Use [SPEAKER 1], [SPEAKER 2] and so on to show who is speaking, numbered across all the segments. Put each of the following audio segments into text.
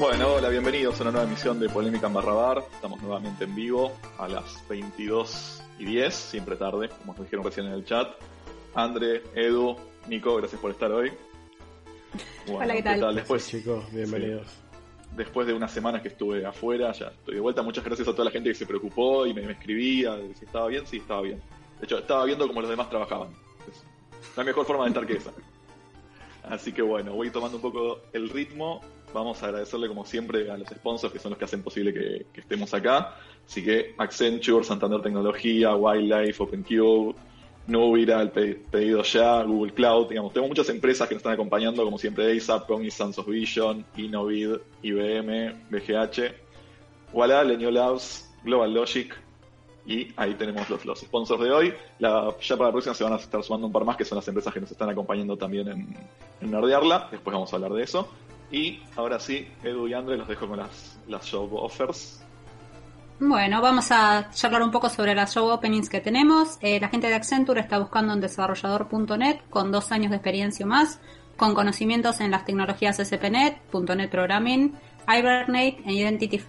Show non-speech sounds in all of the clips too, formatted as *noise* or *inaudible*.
[SPEAKER 1] Bueno, hola, bienvenidos a una nueva emisión de Polémica en Barrabar. Estamos nuevamente en vivo a las 22 y 10, siempre tarde, como nos dijeron recién en el chat. André, Edu, Nico, gracias por estar hoy.
[SPEAKER 2] Bueno, Hola, ¿qué tal?
[SPEAKER 3] Después, chicos, bienvenidos.
[SPEAKER 1] Después de unas semanas que estuve afuera, ya estoy de vuelta. Muchas gracias a toda la gente que se preocupó y me, me escribía si estaba bien. Sí, estaba bien. De hecho, estaba viendo cómo los demás trabajaban. Es la mejor forma de estar que esa. *laughs* Así que bueno, voy tomando un poco el ritmo vamos a agradecerle como siempre a los sponsors que son los que hacen posible que, estemos acá. Así que Accenture, Santander Tecnología, Wildlife, OpenCube, Nubira, el pedido ya, Google Cloud, digamos, tenemos muchas empresas que nos están acompañando, como siempre ASAP, Cognizant, Vision, Innovid, IBM, BGH, Walla, Lenio Labs, Global Logic, y ahí tenemos los, los sponsors de hoy. Ya para la próxima se van a estar sumando un par más, que son las empresas que nos están acompañando también en, en Nerdearla. Después vamos a hablar de eso. Y ahora sí, Edu y Andre los dejo con las, las show offers.
[SPEAKER 2] Bueno, vamos a charlar un poco sobre las show openings que tenemos. Eh, la gente de Accenture está buscando un desarrollador.net con dos años de experiencia o más, con conocimientos en las tecnologías SPNet, .NET Programming, Hibernate, Entity,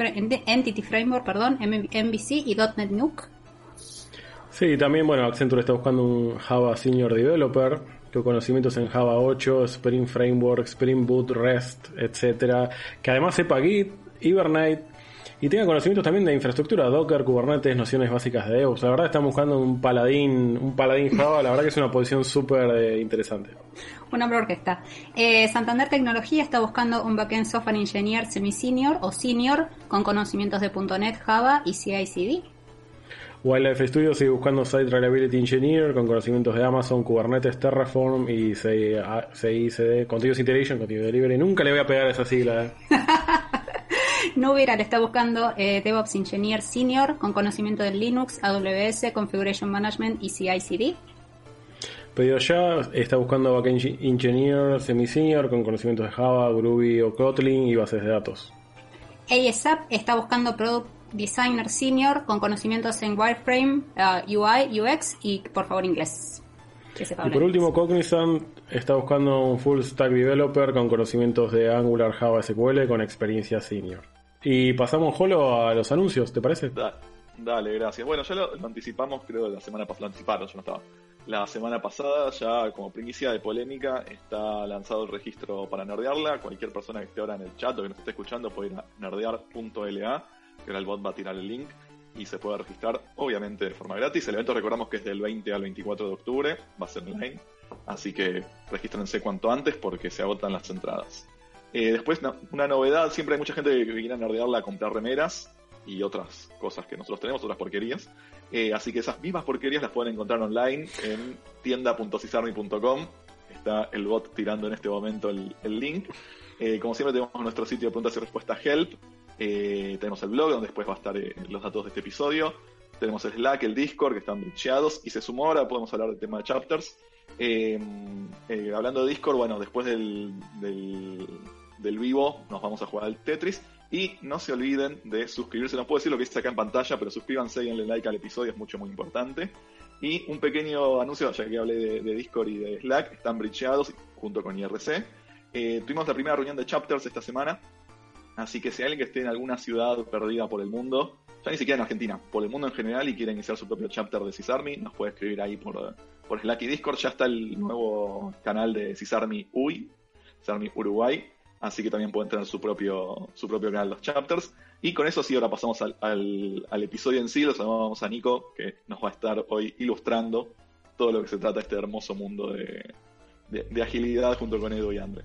[SPEAKER 2] Entity Framework, perdón, MVC y .NET Nuke.
[SPEAKER 3] Sí, también, bueno, Accenture está buscando un Java Senior Developer con conocimientos en Java 8, Spring Framework, Spring Boot, REST, etcétera, que además sepa Git, Hibernate y tenga conocimientos también de infraestructura, Docker, Kubernetes, nociones básicas de DevOps. La verdad están buscando un paladín, un paladín Java, la verdad que es una posición súper eh, interesante.
[SPEAKER 2] Una orquesta. Eh, Santander Tecnología está buscando un backend software engineer semi-senior o senior con conocimientos de .NET, Java y CI/CD.
[SPEAKER 3] Wildlife Studio sigue buscando Site Reliability Engineer con conocimientos de Amazon, Kubernetes, Terraform y CICD, Continuous Integration, Continuous Delivery. Nunca le voy a pegar esa sigla. Eh. *laughs*
[SPEAKER 2] Nubira le está buscando eh, DevOps Engineer Senior con conocimiento de Linux, AWS, Configuration Management y CI/CD.
[SPEAKER 3] Pedido ya está buscando Backend Engineer Semi-Senior con conocimientos de Java, Groovy o Kotlin y bases de datos.
[SPEAKER 2] ASAP está buscando Product Designer Senior con conocimientos en Wireframe, uh, UI, UX y por favor inglés.
[SPEAKER 3] Y por último, Cognizant está buscando un full stack developer con conocimientos de Angular, Java, SQL con experiencia senior. Y pasamos, Jolo, a los anuncios, ¿te parece?
[SPEAKER 1] dale, gracias. Bueno, ya lo, anticipamos, creo, la semana pasada. Lo anticiparon, yo no estaba. La semana pasada, ya como primicia de polémica, está lanzado el registro para nerdearla. Cualquier persona que esté ahora en el chat o que nos esté escuchando puede ir a nerdear.la que ahora el bot va a tirar el link y se puede registrar, obviamente de forma gratis. El evento recordamos que es del 20 al 24 de octubre, va a ser online, así que regístrense cuanto antes porque se agotan las entradas. Eh, después, una novedad, siempre hay mucha gente que viene a nerdearla a comprar remeras y otras cosas que nosotros tenemos, otras porquerías. Eh, así que esas mismas porquerías las pueden encontrar online en tienda.cisarmi.com. Está el bot tirando en este momento el, link. Eh, como siempre tenemos nuestro sitio de preguntas y respuestas Help, eh, tenemos el blog donde después va a estar eh, los datos de este episodio. Tenemos el Slack, el Discord que están brincheados y se sumó ahora, podemos hablar del tema de chapters. Eh, hablando de Discord, bueno, después del, del, vivo nos vamos a jugar al Tetris. Y no se olviden de suscribirse, no puedo decir lo que dice acá en pantalla, pero suscríbanse y denle like al episodio, es mucho, muy importante. Y un pequeño anuncio, ya que hablé de, Discord y de Slack, están brincheados junto con IRC. tuvimos la primera reunión de chapters esta semana, Así que si hay alguien que esté en alguna ciudad perdida por el mundo, ya ni siquiera en Argentina, por el mundo en general y quiere iniciar su propio chapter de CISARMY, nos puede escribir ahí por, por Slack y Discord. Ya está el nuevo canal de CISARMY UI, CISARMY Uruguay, así que también pueden tener su propio, su propio canal de los chapters. Y con eso sí, ahora pasamos al, al, episodio en sí, lo saludamos a Nico, que nos va a estar hoy ilustrando todo lo que se trata de este hermoso mundo de, de, agilidad junto con Edu y Andre.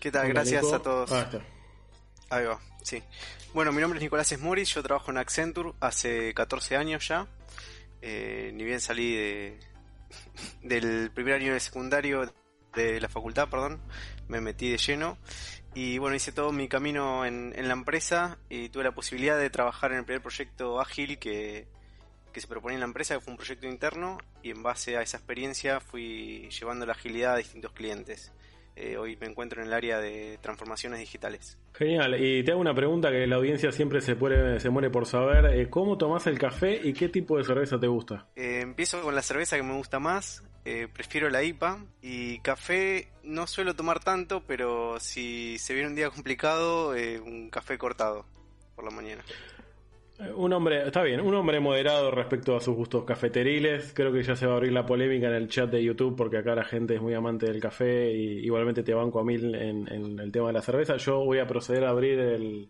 [SPEAKER 4] ¿Qué tal? Gracias a todos. Ah, Ahí va, sí. Bueno, mi nombre es Nicolás Esmuris, yo trabajo en Accenture hace 14 años ya. Eh, ni bien salí de, *laughs* del primer año de secundario de la facultad, perdón, me metí de lleno y bueno, hice todo mi camino en, en, la empresa y tuve la posibilidad de trabajar en el primer proyecto ágil que, que se proponía en la empresa, que fue un proyecto interno, y en base a esa experiencia fui llevando la agilidad a distintos clientes. Eh, hoy me encuentro en el área de transformaciones digitales.
[SPEAKER 3] Genial, y te hago una pregunta que la audiencia siempre se, puede, se muere por saber. Eh, ¿Cómo tomás el café y qué tipo de cerveza te gusta?
[SPEAKER 4] Eh, empiezo con la cerveza que me gusta más, prefiero la IPA y café no suelo tomar tanto, pero si se viene un día complicado, un café cortado por la mañana.
[SPEAKER 3] Un hombre, está bien, un hombre moderado respecto a sus gustos cafeteriles. Creo que ya se va a abrir la polémica en el chat de YouTube porque acá la gente es muy amante del café y igualmente te banco a mil en, el tema de la cerveza. Yo voy a proceder a abrir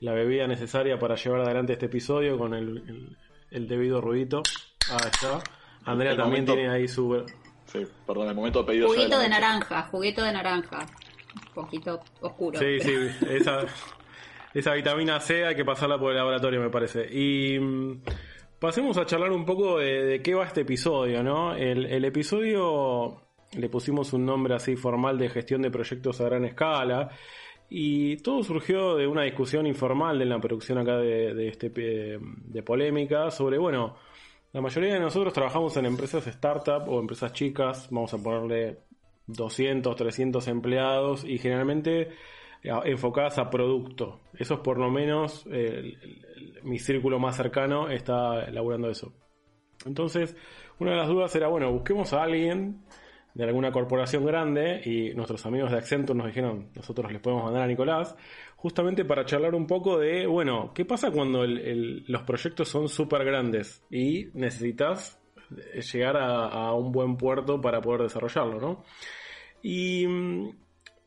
[SPEAKER 3] la bebida necesaria para llevar adelante este episodio con el, debido ruidito. Ahí está. Andrea también tiene ahí su...
[SPEAKER 1] Sí, perdón, el momento de pedido.
[SPEAKER 2] Juguito de, de naranja, juguito de naranja. Un poquito oscuro.
[SPEAKER 3] Sí, sí, esa esa vitamina C hay que pasarla por el laboratorio, me parece. Y mm, pasemos a charlar un poco de, qué va este episodio, ¿no? El, episodio le pusimos un nombre así formal de gestión de proyectos a gran escala. Y todo surgió de una discusión informal en la producción acá de, este de polémica sobre, bueno, la mayoría de nosotros trabajamos en empresas startup o empresas chicas, vamos a ponerle 200, 300 empleados y generalmente enfocadas a producto. Eso es por lo menos mi círculo más cercano está elaborando eso. Entonces, una de las dudas era, bueno, busquemos a alguien de alguna corporación grande y nuestros amigos de Accenture nos dijeron, nosotros les podemos mandar a Nicolás, justamente para charlar un poco de, bueno, ¿qué pasa cuando los proyectos son súper grandes y necesitas llegar a, a, un buen puerto para poder desarrollarlo, ¿no? Y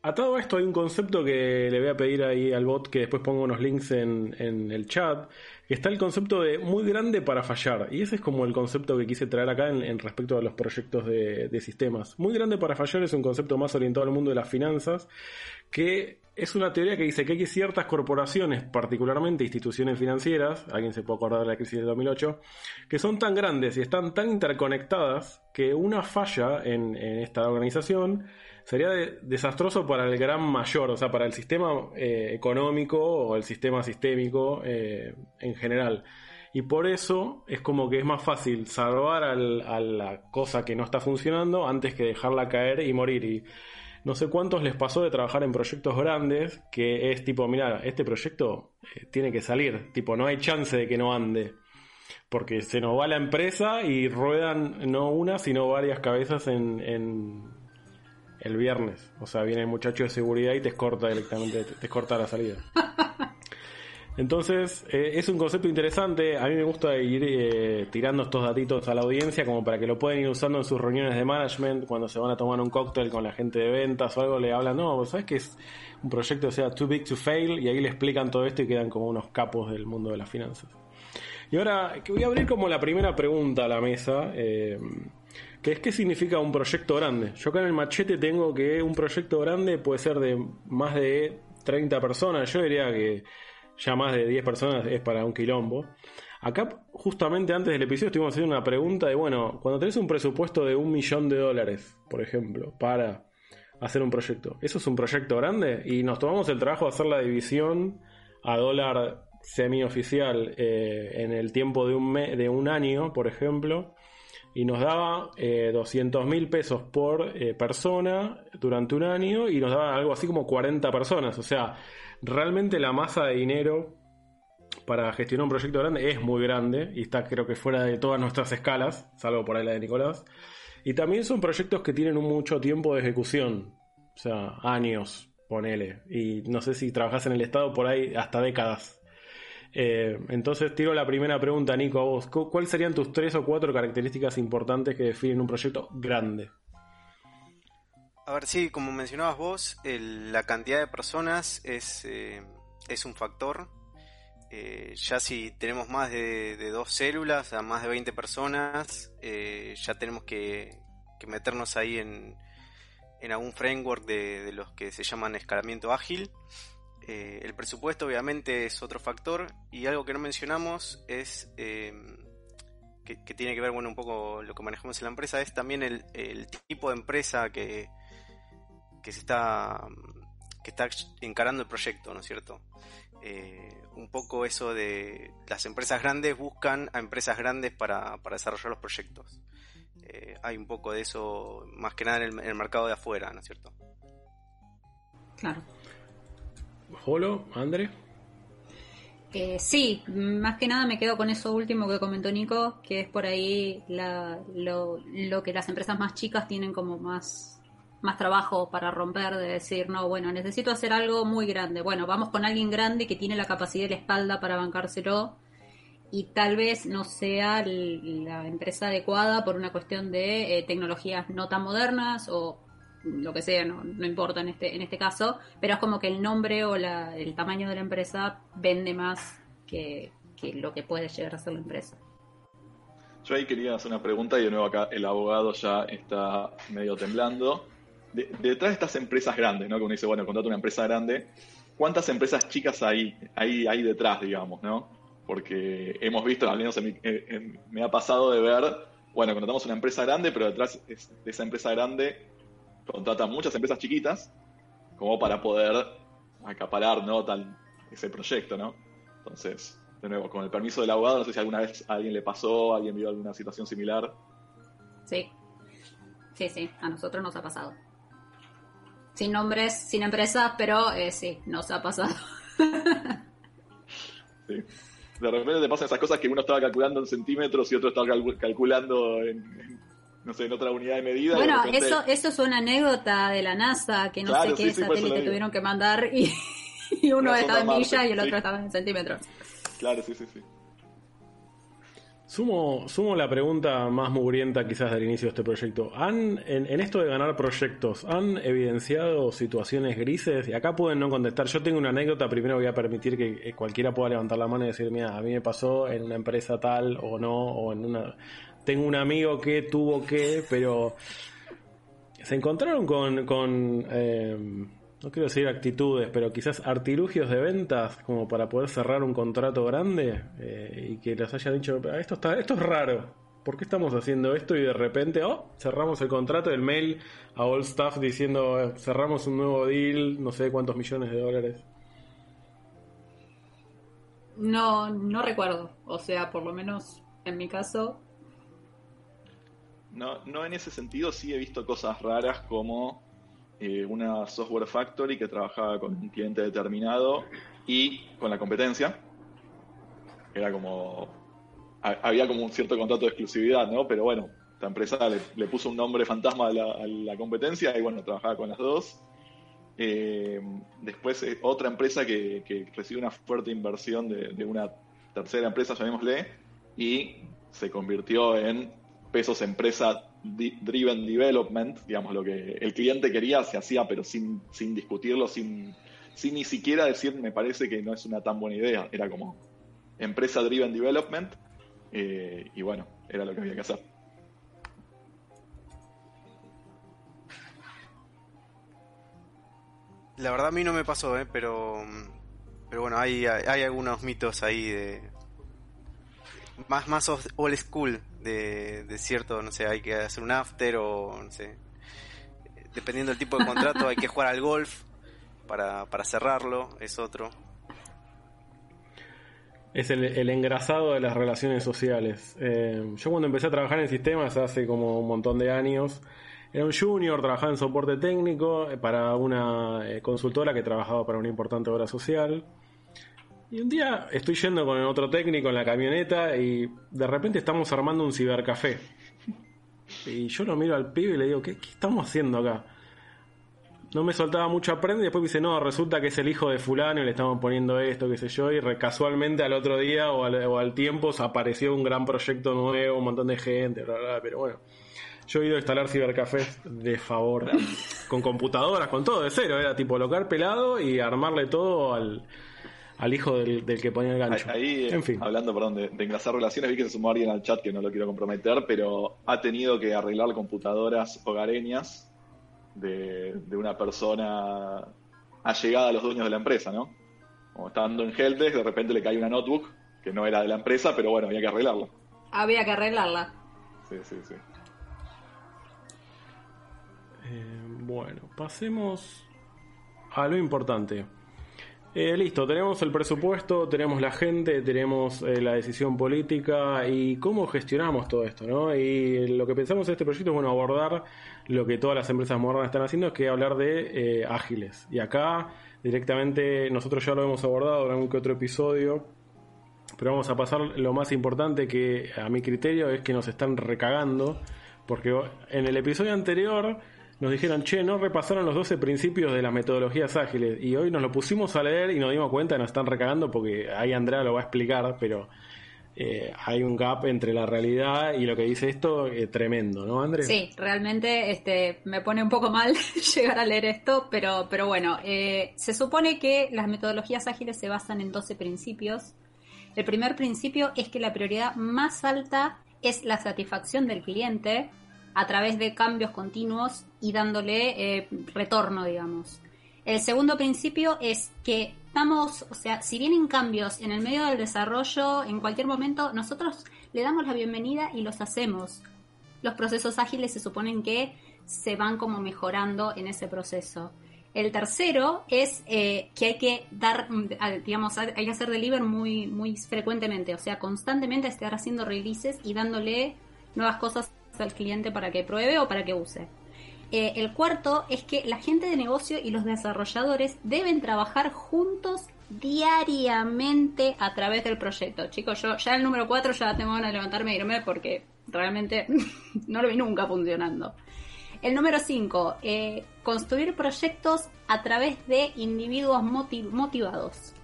[SPEAKER 3] a esto hay un concepto que le voy a pedir ahí al bot que después pongo unos links en, el chat, que está el concepto de muy grande para fallar. Y ese es como el concepto que quise traer acá en, respecto a los proyectos de, de, sistemas. Muy grande para fallar es un concepto más orientado al mundo de las finanzas, que es una teoría que dice que hay ciertas corporaciones, particularmente instituciones financieras, alguien se puede acordar de la crisis de 2008, que son tan grandes y están tan interconectadas que una falla en, esta organización sería desastroso para el gran mayor, o sea, para el sistema eh, económico o el sistema sistémico eh, en general. Y por eso es como que es más fácil salvar a la cosa que no está funcionando antes que dejarla caer y morir. Y no sé cuántos les pasó de trabajar en proyectos grandes que es tipo, mira, este proyecto eh, tiene que salir, tipo, no hay chance de que no ande. Porque se nos va la empresa y ruedan no una, sino varias cabezas en el viernes. O sea, viene el muchacho de seguridad y te escorta directamente, te escorta la salida. *laughs* Entonces, eh, es un concepto interesante. A mí me gusta ir eh, tirando estos datitos a la audiencia como para que lo puedan ir usando en sus reuniones de management, cuando se van a tomar un cóctel con la gente de ventas o algo, le hablan, no, ¿sabes que es un proyecto, o sea, too big to fail? Y ahí le explican todo esto y quedan como unos capos del mundo de las finanzas. Y ahora, que voy a abrir como la primera pregunta a la mesa, eh, que es qué significa un proyecto grande. Yo acá en el machete tengo que un proyecto grande puede ser de más de 30 personas. Yo diría que ya más de 10 personas es para un quilombo. Acá, justamente antes del episodio, estuvimos haciendo una pregunta de, bueno, cuando tenés un presupuesto de un millón de dólares, por ejemplo, para hacer un proyecto, ¿eso es un proyecto grande? Y nos tomamos el trabajo de hacer la división a dólar semioficial eh, en el tiempo de un, de un año, por ejemplo, y nos daba eh, 200 mil pesos por eh, persona durante un año y nos daba algo así como 40 personas. O sea, realmente la masa de dinero para gestionar un proyecto grande es muy grande y está creo que fuera de todas nuestras escalas, salvo por ahí la de Nicolás. Y también son proyectos que tienen un mucho tiempo de ejecución, o sea, años, ponele. Y no sé si trabajas en el Estado por ahí hasta décadas. Eh, entonces tiro la primera pregunta, Nico, a vos. ¿Cuáles serían tus tres o cuatro características importantes que definen un proyecto grande?
[SPEAKER 4] A ver, sí, como mencionabas vos, la cantidad de personas es, eh, es un factor. Eh, ya si tenemos más de, dos células, a más de 20 personas, ya tenemos que, meternos ahí en, en algún framework de, los que se llaman escalamiento ágil. Eh, el presupuesto obviamente es otro factor y algo que no mencionamos es eh, que, tiene que ver, bueno, un poco lo que manejamos en la empresa, es también el, el tipo de empresa que, que se está que está encarando el proyecto, ¿no es cierto? Eh, un poco eso de las empresas grandes buscan a empresas grandes para, para desarrollar los proyectos. Eh, hay un poco de eso, más que nada en el, mercado de afuera, ¿no es cierto?
[SPEAKER 2] Claro.
[SPEAKER 3] Jolo, André.
[SPEAKER 2] Eh, sí, más que nada me quedo con eso último que comentó Nico, que es por ahí lo, lo que las empresas más chicas tienen como más, más trabajo para romper, de decir, no, bueno, necesito hacer algo muy grande. Bueno, vamos con alguien grande que tiene la capacidad de la espalda para bancárselo y tal vez no sea la empresa adecuada por una cuestión de eh, tecnologías no tan modernas o lo que sea, no, no, importa en este, en este caso, pero es como que el nombre o la, el tamaño de la empresa vende más que, lo que puede llegar a ser la empresa.
[SPEAKER 1] Yo ahí quería hacer una pregunta y de nuevo acá el abogado ya está medio temblando. detrás de estas empresas grandes, ¿no? Que uno dice, bueno, contrato una empresa grande, ¿cuántas empresas chicas hay, hay, hay detrás, digamos, ¿no? porque hemos visto, al menos me ha pasado de ver, bueno, contratamos una empresa grande, pero detrás de esa empresa grande contrata muchas empresas chiquitas como para poder acaparar ¿no? Tal, ese proyecto, ¿no? Entonces, de nuevo, con el permiso del abogado, no sé si alguna vez a alguien le pasó, alguien vio alguna situación similar.
[SPEAKER 2] Sí, sí, sí, a nosotros nos ha pasado. Sin nombres, sin empresas, pero eh, sí, nos ha pasado. *laughs*
[SPEAKER 1] sí de repente te pasan esas cosas que uno estaba calculando en centímetros y otro estaba calculando en, no sé, en otra unidad de medida.
[SPEAKER 2] Bueno, eso, eso es una anécdota de la NASA, que no sé qué satélite tuvieron que mandar y, uno estaba en millas y el otro estaba en centímetros.
[SPEAKER 1] Claro, sí, sí, sí.
[SPEAKER 3] Sumo, sumo la pregunta más mugrienta quizás del inicio de este proyecto. ¿Han, en, esto de ganar proyectos, ¿han evidenciado situaciones grises? Y acá pueden no contestar. Yo tengo una anécdota, primero voy a permitir que cualquiera pueda levantar la mano y decir, mira, a mí me pasó en una empresa tal o no, o en una... Tengo un amigo que tuvo que, pero se encontraron con... con eh, no quiero decir actitudes, pero quizás artilugios de ventas como para poder cerrar un contrato grande eh, y que les haya dicho, ah, esto, está, esto es raro, ¿por qué estamos haciendo esto? Y de repente, oh, cerramos el contrato, el mail a All Staff diciendo, cerramos un nuevo deal, no sé cuántos millones de dólares.
[SPEAKER 2] No, no recuerdo, o sea, por lo menos en mi caso.
[SPEAKER 1] No, no en ese sentido sí he visto cosas raras como eh, una software factory que trabajaba con un cliente determinado y con la competencia. Era como. Había como un cierto contrato de exclusividad, ¿no? Pero bueno, esta empresa le, puso un nombre fantasma a la, competencia y bueno, trabajaba con las dos. Eh, después, eh, otra empresa que, recibió una fuerte inversión de, de una tercera empresa, llamémosle, y se convirtió en pesos empresa driven development, digamos, lo que el cliente quería se hacía, pero sin, sin discutirlo, sin, sin ni siquiera decir, me parece que no es una tan buena idea. Era como empresa driven development, eh, y bueno, era lo que había que hacer.
[SPEAKER 4] La verdad a mí no me pasó, ¿eh? pero, pero bueno, hay, hay algunos mitos ahí de, más, más old school de, cierto, no sé, hay que hacer un after o no sé. Dependiendo del tipo de contrato, hay que jugar al golf para, para cerrarlo, es otro.
[SPEAKER 3] Es el, el engrasado de las relaciones sociales. Eh, yo cuando empecé a trabajar en sistemas hace como un montón de años, era un junior, trabajaba en soporte técnico eh, para una eh, consultora que trabajaba para una importante obra social. Y un día estoy yendo con otro técnico en la camioneta y de repente estamos armando un cibercafé. Y yo lo miro al pibe y le digo, ¿qué, estamos haciendo acá? No me soltaba mucha prenda y después me dice, no, resulta que es el hijo de fulano y le estamos poniendo esto, qué sé yo, y casualmente al otro día o al, tiempo se apareció un gran proyecto nuevo, un montón de gente, bla, bla, pero bueno. Yo he ido a instalar cibercafés de favor, con computadoras, con todo de cero, era tipo local pelado y armarle todo al, al hijo del, que ponía el gancho.
[SPEAKER 1] Ahí, en fin. hablando perdón, de, engrasar relaciones, vi que se sumó alguien al chat que no lo quiero comprometer, pero ha tenido que arreglar computadoras hogareñas de, una persona allegada a los dueños de la empresa, ¿no? Como estaba dando en Helpdesk, de repente le cae una notebook que no era de la empresa, pero bueno, había que arreglarlo.
[SPEAKER 2] Había que arreglarla.
[SPEAKER 1] Sí, sí, sí.
[SPEAKER 3] Eh, bueno, pasemos a lo importante. Eh, listo, tenemos el presupuesto, tenemos la gente, tenemos eh, la decisión política y cómo gestionamos todo esto, ¿no? Y lo que pensamos en este proyecto es, bueno, abordar lo que todas las empresas modernas están haciendo, que hablar de eh, ágiles. Y acá, directamente, nosotros ya lo hemos abordado en algún que otro episodio, pero vamos a pasar lo más importante que a mi criterio es que nos están recagando, porque en el episodio anterior nos dijeron, che, no repasaron los 12 principios de las metodologías ágiles. Y hoy nos lo pusimos a leer y nos dimos cuenta, nos están recagando porque ahí Andrea lo va a explicar, pero eh, hay un gap entre la realidad y lo que dice esto eh, tremendo, ¿no, Andrea?
[SPEAKER 2] Sí, realmente este, me pone un poco mal *laughs* llegar a leer esto, pero, pero bueno, eh, se supone que las metodologías ágiles se basan en 12 principios. El primer principio es que la prioridad más alta es la satisfacción del cliente a través de cambios continuos y dándole eh, retorno, digamos. El segundo principio es que estamos, o sea, si vienen cambios en el medio del desarrollo, en cualquier momento, nosotros le damos la bienvenida y los hacemos. Los procesos ágiles se suponen que se van como mejorando en ese proceso. El tercero es eh, que hay que dar, mm, digamos, hay que hacer deliver muy, muy frecuentemente, o sea, constantemente estar haciendo releases y dándole nuevas cosas al cliente para que pruebe o para que use. Eh, el cuarto es que la gente de negocio y los desarrolladores deben trabajar juntos diariamente a través del proyecto. Chicos, yo ya el número cuatro ya tengo ganas de levantarme e irme porque realmente *laughs* no lo vi nunca funcionando. El número 5, eh, construir proyectos a través de individuos motivados.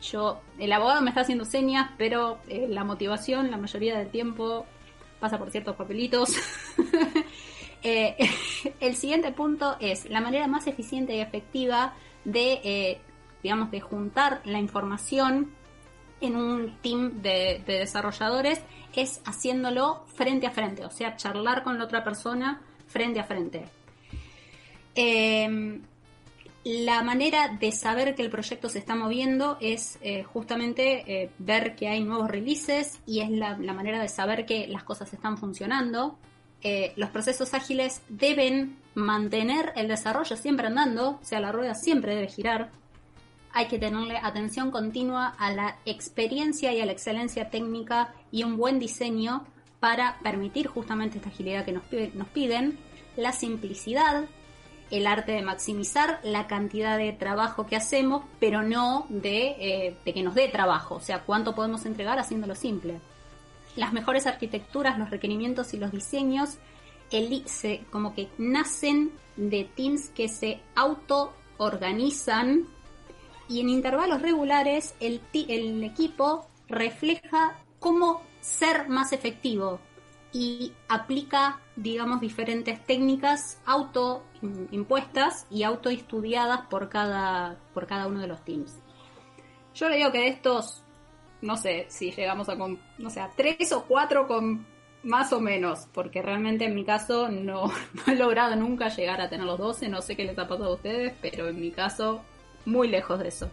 [SPEAKER 2] Yo, el abogado me está haciendo señas, pero eh, la motivación la mayoría del tiempo pasa por ciertos papelitos. *laughs* Eh, *laughs* el siguiente punto es la manera más eficiente y efectiva de, eh, digamos, de juntar la información en un team de, desarrolladores es haciéndolo frente a frente, o sea, charlar con la otra persona frente a frente. Em, la manera de saber que el proyecto se está moviendo es eh, justamente ver que hay nuevos releases y es la, manera de saber que las cosas están funcionando. Eh, los procesos ágiles deben mantener el desarrollo siempre andando, o sea, la rueda siempre debe girar. Hay que tenerle atención continua a la experiencia y a la excelencia técnica y un buen diseño para permitir justamente esta agilidad que nos piden, la simplicidad, el arte de maximizar la cantidad de trabajo que hacemos, pero no de, eh, de que nos dé trabajo, o sea, cuánto podemos entregar haciéndolo simple. Las mejores arquitecturas, los requerimientos y los diseños el, como que nacen de teams que se auto-organizan y en intervalos regulares el, el equipo refleja cómo ser más efectivo y aplica, digamos, diferentes técnicas auto impuestas y auto estudiadas por cada, por cada uno de los teams. Yo le digo que de estos no sé si llegamos a, con, no sé, a tres o cuatro con más o menos, porque realmente en mi caso no, *laughs* he logrado nunca llegar a tener los 12, no sé qué les ha pasado a ustedes, pero en mi caso muy lejos de eso.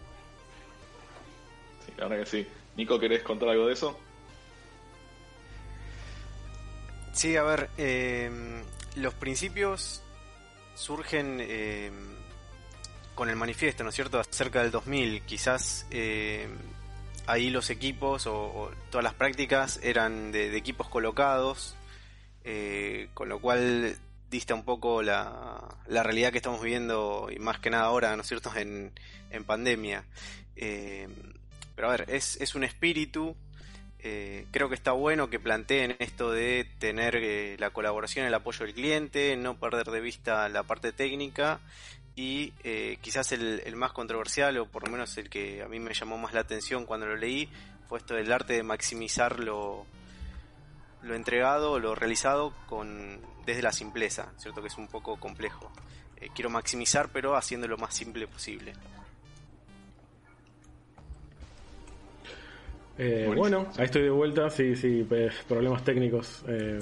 [SPEAKER 1] Sí, la verdad que sí. Nico, ¿querés contar algo de eso?
[SPEAKER 4] Sí, a ver, eh, los principios surgen eh, con el manifiesto, ¿no es cierto?, acerca del 2000. Quizás eh, ahí los equipos o, todas las prácticas eran de, equipos colocados, eh, con lo cual dista un poco la, realidad que estamos viviendo y más que nada ahora, ¿no es cierto?, en, pandemia. Eh, pero a ver, es, es un espíritu, eh, creo que está bueno que planteen esto de tener la colaboración, el apoyo del cliente, no perder de vista la parte técnica y eh, quizás el, más controversial o por lo menos el que a mí me llamó más la atención cuando lo leí fue esto del arte de maximizar lo, lo entregado, lo realizado con desde la simpleza, cierto que es un poco complejo. Eh, quiero maximizar pero haciendo lo más simple posible.
[SPEAKER 3] Eh, bueno, ahí estoy de vuelta, sí, sí, problemas técnicos. Eh,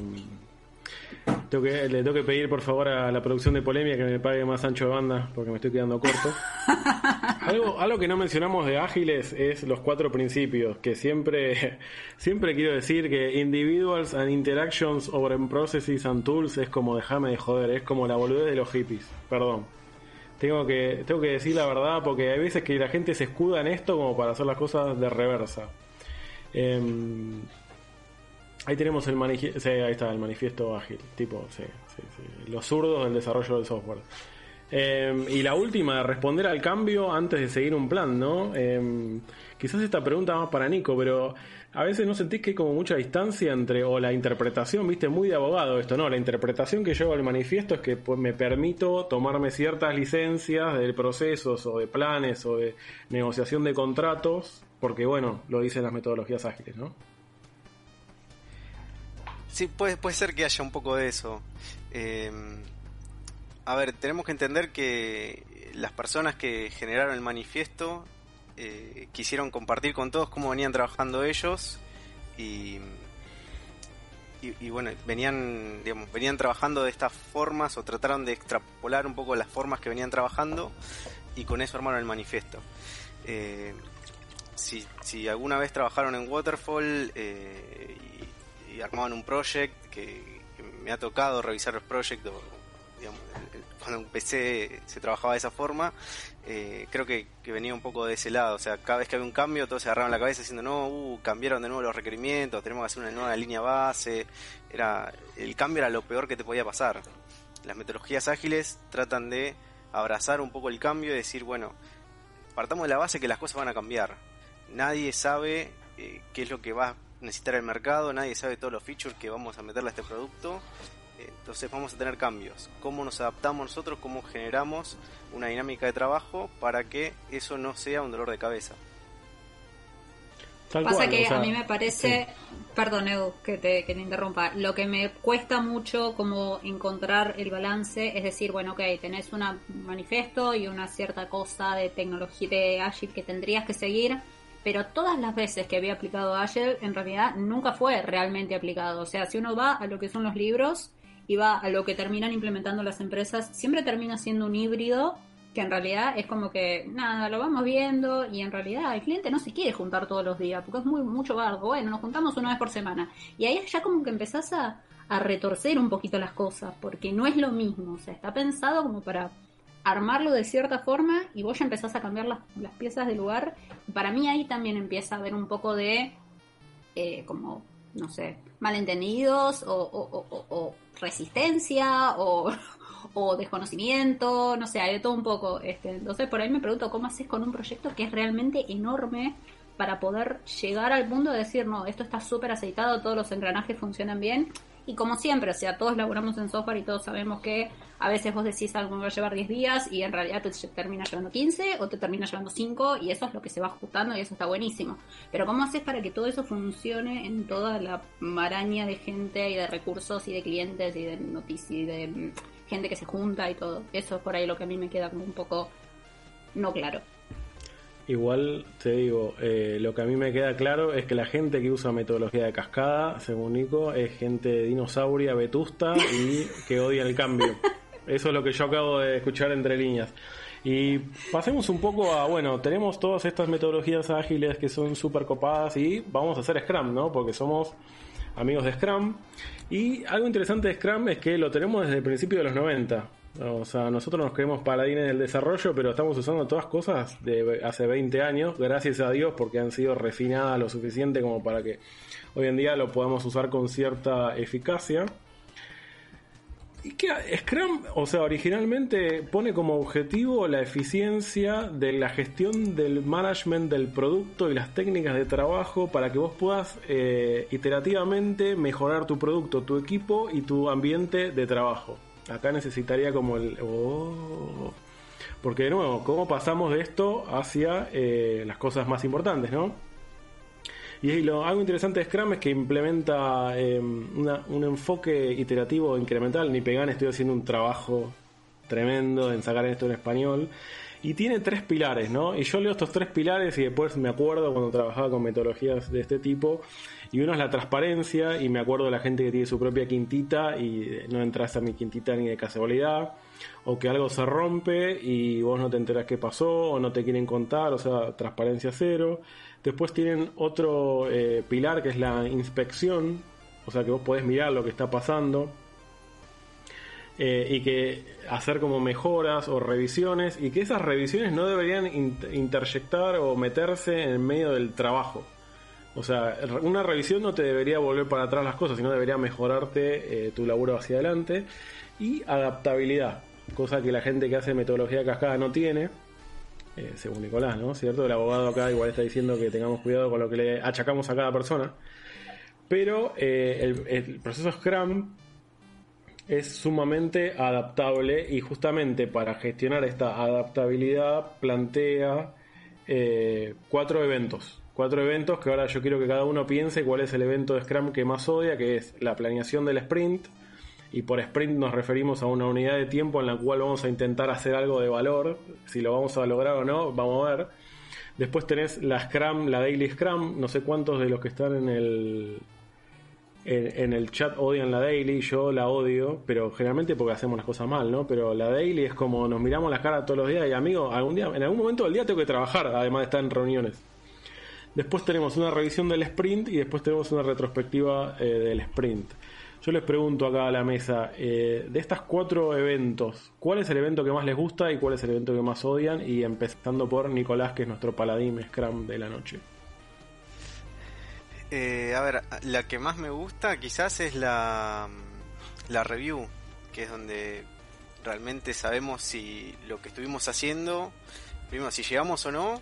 [SPEAKER 3] tengo que, le tengo que pedir por favor a la producción de Polemia que me pague más ancho de banda porque me estoy quedando corto. *laughs* algo, algo que no mencionamos de ágiles es los cuatro principios, que siempre, *laughs* siempre quiero decir que individuals and interactions over processes and tools es como déjame de joder, es como la boludez de los hippies, perdón. Tengo que, tengo que decir la verdad porque hay veces que la gente se escuda en esto como para hacer las cosas de reversa. Em, ahí tenemos el manifiesto, ahí está el manifiesto ágil, tipo, sí, los zurdos del desarrollo del software. Em, y la última, responder al cambio antes de seguir un plan, ¿no? Em, quizás esta pregunta más para Nico, pero a veces no sentís que hay como mucha distancia entre, o la interpretación, viste, muy de abogado esto, ¿no? La interpretación que llevo al manifiesto es que pues, me permito tomarme ciertas licencias de procesos o de planes o de negociación de contratos, porque bueno, lo dicen las metodologías ágiles, ¿no?
[SPEAKER 4] Sí, puede, puede ser que haya un poco de eso. Eh, a ver, tenemos que entender que las personas que generaron el manifiesto eh, quisieron compartir con todos cómo venían trabajando ellos y, y, bueno, venían, digamos, venían trabajando de estas formas o trataron de extrapolar un poco las formas que venían trabajando y con eso armaron el manifiesto. Eh, si, si, alguna vez trabajaron en Waterfall eh, y, armaban un project que, que, me ha tocado revisar los proyectos cuando empecé se trabajaba de esa forma, eh, creo que, venía un poco de ese lado. O sea, cada vez que había un cambio, todos se agarraban la cabeza diciendo, no, uh, cambiaron de nuevo los requerimientos, tenemos que hacer una nueva línea base. Era, el cambio era lo peor que te podía pasar. Las metodologías ágiles tratan de abrazar un poco el cambio y decir, bueno, partamos de la base que las cosas van a cambiar. Nadie sabe eh, qué es lo que va a necesitar el mercado, nadie sabe todos los features que vamos a meterle a este producto entonces vamos a tener cambios. ¿Cómo nos adaptamos nosotros? ¿Cómo generamos una dinámica de trabajo para que eso no sea un dolor de cabeza?
[SPEAKER 2] Pasa que a mí me parece, perdón Edu, que te, que te interrumpa, lo que me cuesta mucho como encontrar el balance es decir, bueno, ok, tenés un manifiesto y una cierta cosa de tecnología de Agile que tendrías que seguir, pero todas las veces que había aplicado Agile en realidad nunca fue realmente aplicado. O sea, si uno va a lo que son los libros, y va a lo que terminan implementando las empresas, siempre termina siendo un híbrido que en realidad es como que, nada, lo vamos viendo y en realidad el cliente no se quiere juntar todos los días porque es muy mucho barco. Bueno, nos juntamos una vez por semana. Y ahí ya como que empezás a, a retorcer un poquito las cosas porque no es lo mismo. O sea, está pensado como para armarlo de cierta forma y vos ya empezás a cambiar las, las piezas de lugar. Y para mí ahí también empieza a haber un poco de, eh, como, no sé, malentendidos o, o resistencia o, *laughs* o, desconocimiento, no sé, hay de todo un poco. Este, entonces por ahí me pregunto cómo haces con un proyecto que es realmente enorme para poder llegar al punto de decir, no, esto está súper aceitado, todos los engranajes funcionan bien y como siempre, o sea, todos laburamos en software y todos sabemos que a veces vos decís algo va a llevar 10 días y en realidad te termina llevando 15 o te termina llevando 5 y eso es lo que se va ajustando y eso está buenísimo. Pero ¿cómo haces para que todo eso funcione en toda la maraña de gente y de recursos y de clientes y de noticias y de mm, gente que se junta y todo? Eso es por ahí lo que a mí me queda como un poco no claro.
[SPEAKER 3] Igual te digo, eh, lo que a mí me queda claro es que la gente que usa metodología de cascada, según Nico, es gente dinosauria, vetusta y que odia el cambio. Eso es lo que yo acabo de escuchar entre líneas. Y pasemos un poco a, bueno, tenemos todas estas metodologías ágiles que son súper copadas y vamos a hacer Scrum, ¿no? Porque somos amigos de Scrum. Y algo interesante de Scrum es que lo tenemos desde el principio de los 90. O sea, nosotros nos creemos paladines del desarrollo, pero estamos usando todas cosas de hace 20 años, gracias a Dios, porque han sido refinadas lo suficiente como para que hoy en día lo podamos usar con cierta eficacia. Y que Scrum, o sea, originalmente pone como objetivo la eficiencia de la gestión del management del producto y las técnicas de trabajo para que vos puedas eh, iterativamente mejorar tu producto, tu equipo y tu ambiente de trabajo. Acá necesitaría como el... Oh, porque de nuevo, ¿cómo pasamos de esto hacia eh, las cosas más importantes, no? Y lo, algo interesante de Scrum es que implementa em, un enfoque iterativo incremental. Ni Pegan estoy haciendo un trabajo tremendo en sacar esto en español. Y tiene tres pilares, ¿no? Y yo leo estos tres pilares y después me acuerdo cuando trabajaba con metodologías de este tipo. Y uno es la transparencia, y me acuerdo de la gente que tiene su propia quintita y no entras a mi quintita ni de casualidad. O que algo se rompe y vos no te enteras qué pasó, o no te quieren contar, o sea, transparencia cero. Después tienen otro eh, pilar que es la inspección, o sea que vos podés mirar lo que está pasando eh, y que hacer como mejoras o revisiones y que esas revisiones no deberían interjectar o meterse en medio del trabajo. O sea, una revisión no te debería volver para atrás las cosas, sino debería mejorarte eh, tu laburo hacia adelante. Y adaptabilidad, cosa que la gente que hace metodología cascada no tiene, eh, según Nicolás, ¿no? ¿Cierto? El abogado acá igual está diciendo que tengamos cuidado con lo que le achacamos a cada persona. Pero el, el proceso Scrum es sumamente adaptable y justamente para gestionar esta adaptabilidad plantea eh, cuatro eventos. Cuatro eventos que ahora yo quiero que cada uno piense cuál es el evento de Scrum que más odia, que es la planeación del sprint. Y por sprint nos referimos a una unidad de tiempo en la cual vamos a intentar hacer algo de valor. Si lo vamos a lograr o no, vamos a ver. Después tenés la Scrum, la Daily Scrum. No sé cuántos de los que están en el, en, el chat odian la daily, yo la odio, pero generalmente porque hacemos las cosas mal, ¿no? Pero la daily es como nos miramos las caras todos los días y amigo, algún día, en algún momento del día tengo que trabajar, además de estar en reuniones. Después tenemos una revisión del sprint y después tenemos una retrospectiva eh, del sprint. Yo les pregunto acá a la mesa, eh, de estas cuatro eventos, ¿cuál es el evento que más les gusta y cuál es el evento que más odian? Y empezando por Nicolás, que es nuestro paladín Scrum de la noche.
[SPEAKER 4] Eh, a ver, la que más me gusta quizás es la, la review, que es donde realmente sabemos si lo que estuvimos haciendo, primero si llegamos o no,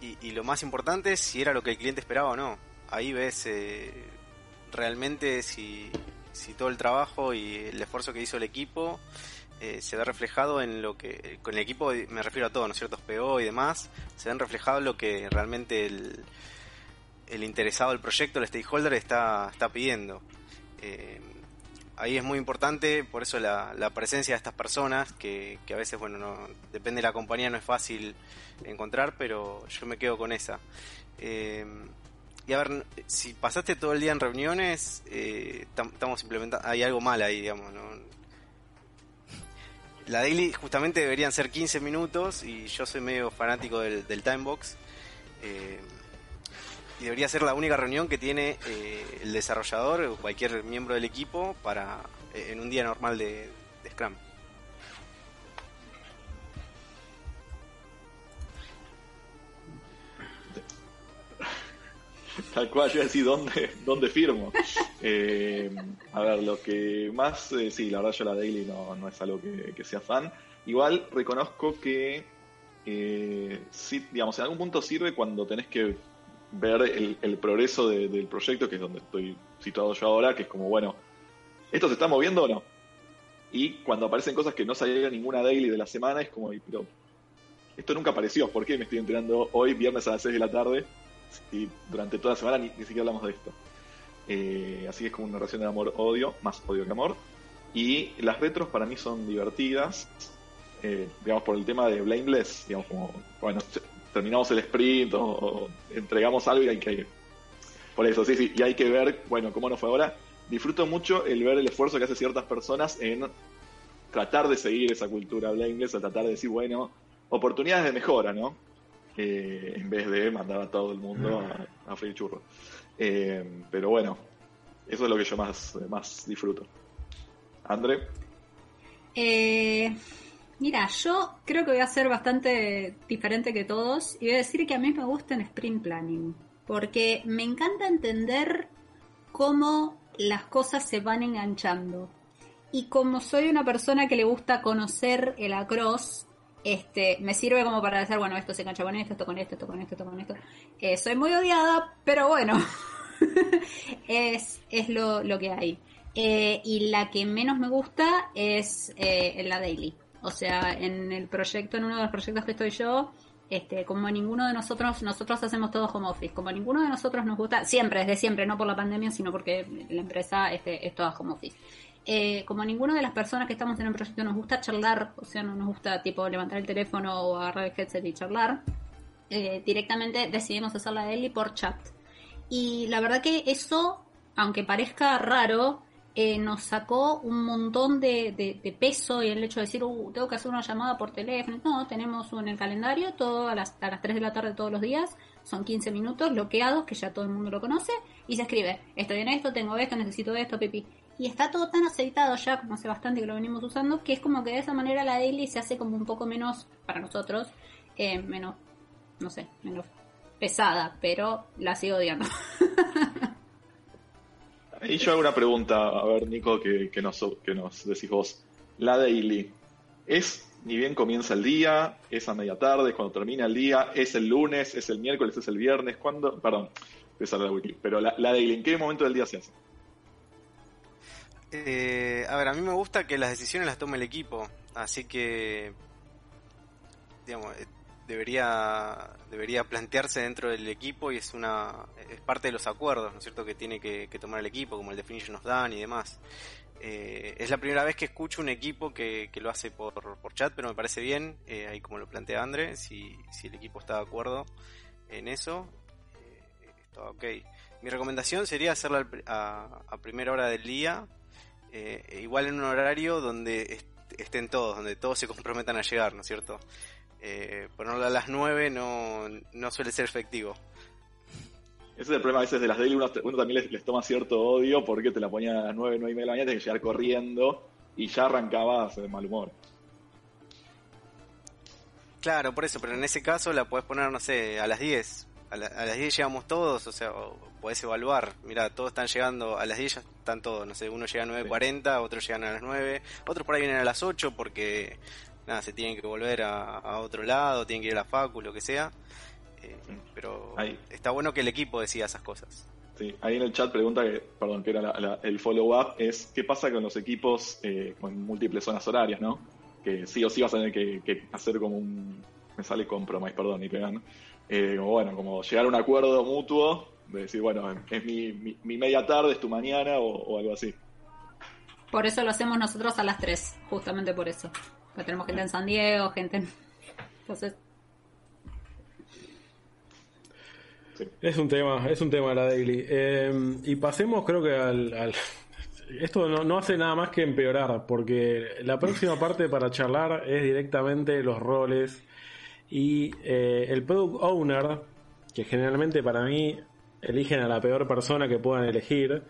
[SPEAKER 4] y, lo más importante es si era lo que el cliente esperaba o no. Ahí ves eh, realmente si, si todo el trabajo y el esfuerzo que hizo el equipo eh, se ve reflejado en lo que, con el equipo me refiero a todo, ¿no es cierto? PO y demás, se ven reflejado lo que realmente el el interesado del proyecto, el stakeholder, está, está pidiendo. Eh, ahí es muy importante, por eso la, presencia de estas personas, que, a veces, bueno, no, depende de la compañía, no es fácil encontrar, pero yo me quedo con esa. Eh, y a ver, si pasaste todo el día en reuniones, eh, estamos implementando, hay algo mal ahí, digamos. La daily justamente deberían ser 15 minutos y yo soy medio fanático del, del timebox. Eh, y debería ser la única reunión que tiene eh, el desarrollador o cualquier miembro del equipo para eh, en un día normal de, Scrum.
[SPEAKER 1] Tal cual, yo iba a decir dónde, dónde firmo. Eh, a ver, lo que más, sí, la verdad yo la daily no, no es algo que, sea fan. Igual reconozco que, sí, digamos, en algún punto sirve cuando tenés que ver el, progreso del proyecto, que es donde estoy situado yo ahora, que es como, bueno, ¿esto se está moviendo o no? Y cuando aparecen cosas que no salieron ninguna daily de la semana, es como, pero esto nunca apareció, ¿por qué me estoy enterando hoy, viernes a las 6 de la tarde, y durante toda la semana ni, siquiera hablamos de esto? Eh, así que es como una relación de amor-odio, más odio que amor. Y las retros para mí son divertidas, eh, digamos, por el tema de Blameless, digamos, como, bueno, terminamos el sprint o, entregamos algo y hay que... Por eso, sí, sí, y hay que ver, bueno, cómo nos fue ahora. Disfruto mucho el ver el esfuerzo que hacen ciertas personas en tratar de seguir esa cultura blameless, o tratar de decir, bueno, oportunidades de mejora, ¿no? Eh, en vez de mandar a todo el mundo a, a freír churro. Eh, pero bueno, eso es lo que yo más, más disfruto. André.
[SPEAKER 2] Eh, Mira, yo creo que voy a ser bastante diferente que todos y voy a decir que a mí me gusta en sprint planning, porque me encanta entender cómo las cosas se van enganchando. Y como soy una persona que le gusta conocer el across, este, me sirve como para decir, bueno, esto se engancha con esto, esto con esto, esto con esto, esto con esto. Eh, soy muy odiada, pero bueno, *laughs* es, es lo, lo que hay. Eh, y la que menos me gusta es eh, la daily. O sea, en el proyecto, en uno de los proyectos que estoy yo, este, como ninguno de nosotros, nosotros hacemos todo home office, como ninguno de nosotros nos gusta, siempre, desde siempre, no por la pandemia, sino porque la empresa este, es toda home office. eh, como ninguno de las personas que estamos en el proyecto nos gusta charlar, o sea, no nos gusta tipo levantar el teléfono o agarrar el headset y charlar, eh, directamente decidimos hacer la daily por chat. Y la verdad que eso, aunque parezca raro, eh, nos sacó un montón de, peso y el hecho de decir, uh, tengo que hacer una llamada por teléfono. No, tenemos en el calendario todo a las, a las 3 de la tarde todos los días. Son 15 minutos bloqueados, que ya todo el mundo lo conoce. Y se escribe, estoy en esto, tengo esto, necesito esto, pipi. Y está todo tan aceitado ya, como hace bastante que lo venimos usando, que es como que de esa manera la daily se hace como un poco menos, para nosotros, eh, menos, no sé, menos pesada, pero la sigo odiando. *laughs*
[SPEAKER 1] Y yo hago una pregunta, a ver, Nico, que, nos, que nos decís vos. La daily, ¿es ni bien comienza el día? ¿Es a media tarde? ¿Cuando termina el día? ¿Es el lunes? ¿Es el miércoles? ¿Es el viernes? ¿Cuándo? Perdón, esa la wiki. Pero la, la daily, ¿en qué momento del día se hace?
[SPEAKER 4] Eh, a ver, a mí me gusta que las decisiones las tome el equipo, así que, digamos, debería debería plantearse dentro del equipo y es una es parte de los acuerdos no es cierto que tiene que, tomar el equipo como el definition of done y demás. Eh, es la primera vez que escucho un equipo que, lo hace por, por, chat pero me parece bien eh, ahí como lo plantea André si, si el equipo está de acuerdo en eso eh, está ok. Mi recomendación sería hacerla a, a primera hora del día eh, igual en un horario donde estén todos donde todos se comprometan a llegar no es cierto eh, ponerlo a las 9 no, no suele ser efectivo.
[SPEAKER 1] Ese es el problema a veces de las daily, uno, también les, toma cierto odio porque te la ponían a las 9, 9 y media de la mañana, tienes que llegar corriendo y ya arrancabas de mal humor.
[SPEAKER 4] Claro, por eso, pero en ese caso la puedes poner, no sé, a las 10. A, las 10 llegamos todos, o sea, puedes evaluar. Mira, todos están llegando, a las 10 ya están todos, no sé, uno llega a 9.40, otros llegan a las 9, otros por ahí vienen a las 8 porque nada, se tienen que volver a, otro lado, tienen que ir a la facu, lo que sea. Eh, pero está bueno que el equipo decida esas cosas.
[SPEAKER 1] Sí, ahí en el chat pregunta que, perdón, que era el follow-up, es qué pasa con los equipos eh, con múltiples zonas horarias, ¿no? Que sí o sí vas a tener que, hacer como un, me sale compromise, perdón, ni pegan, eh, como bueno, como llegar a un acuerdo mutuo, de decir, bueno, es mi, mi, media tarde, es tu mañana o, algo así.
[SPEAKER 2] Por eso lo hacemos nosotros a las 3, justamente por eso tenemos gente en San Diego, gente en... *laughs* Entonces...
[SPEAKER 3] Es un tema, es un tema la daily. Eh, y pasemos creo que al... Esto no, hace nada más que empeorar, porque la próxima *laughs* parte para charlar es directamente los roles y eh, el product owner, que generalmente para mí eligen a la peor persona que puedan elegir,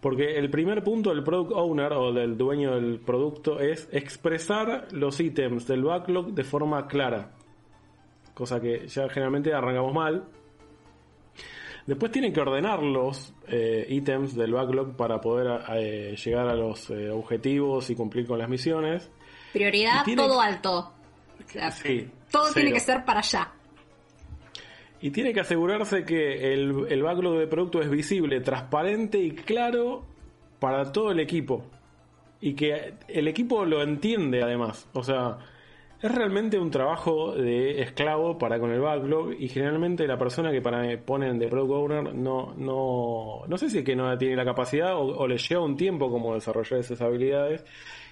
[SPEAKER 3] porque el primer punto del product owner o del dueño del producto es expresar los ítems del backlog de forma clara. Cosa que ya generalmente arrancamos mal. Después tienen que ordenar los eh, ítems del backlog para poder eh, llegar a los eh, objetivos y cumplir con las misiones.
[SPEAKER 2] Prioridad, todo alto. todo tiene que ser para allá.
[SPEAKER 3] Y tiene que asegurarse que el, backlog de producto es visible, transparente y claro para todo el equipo. Y que el equipo lo entiende además. O sea, es realmente un trabajo de esclavo para con el backlog y generalmente la persona que para ponen de product owner no, no, no sé si es que no tiene la capacidad o, o le lleva un tiempo como desarrollar esas habilidades.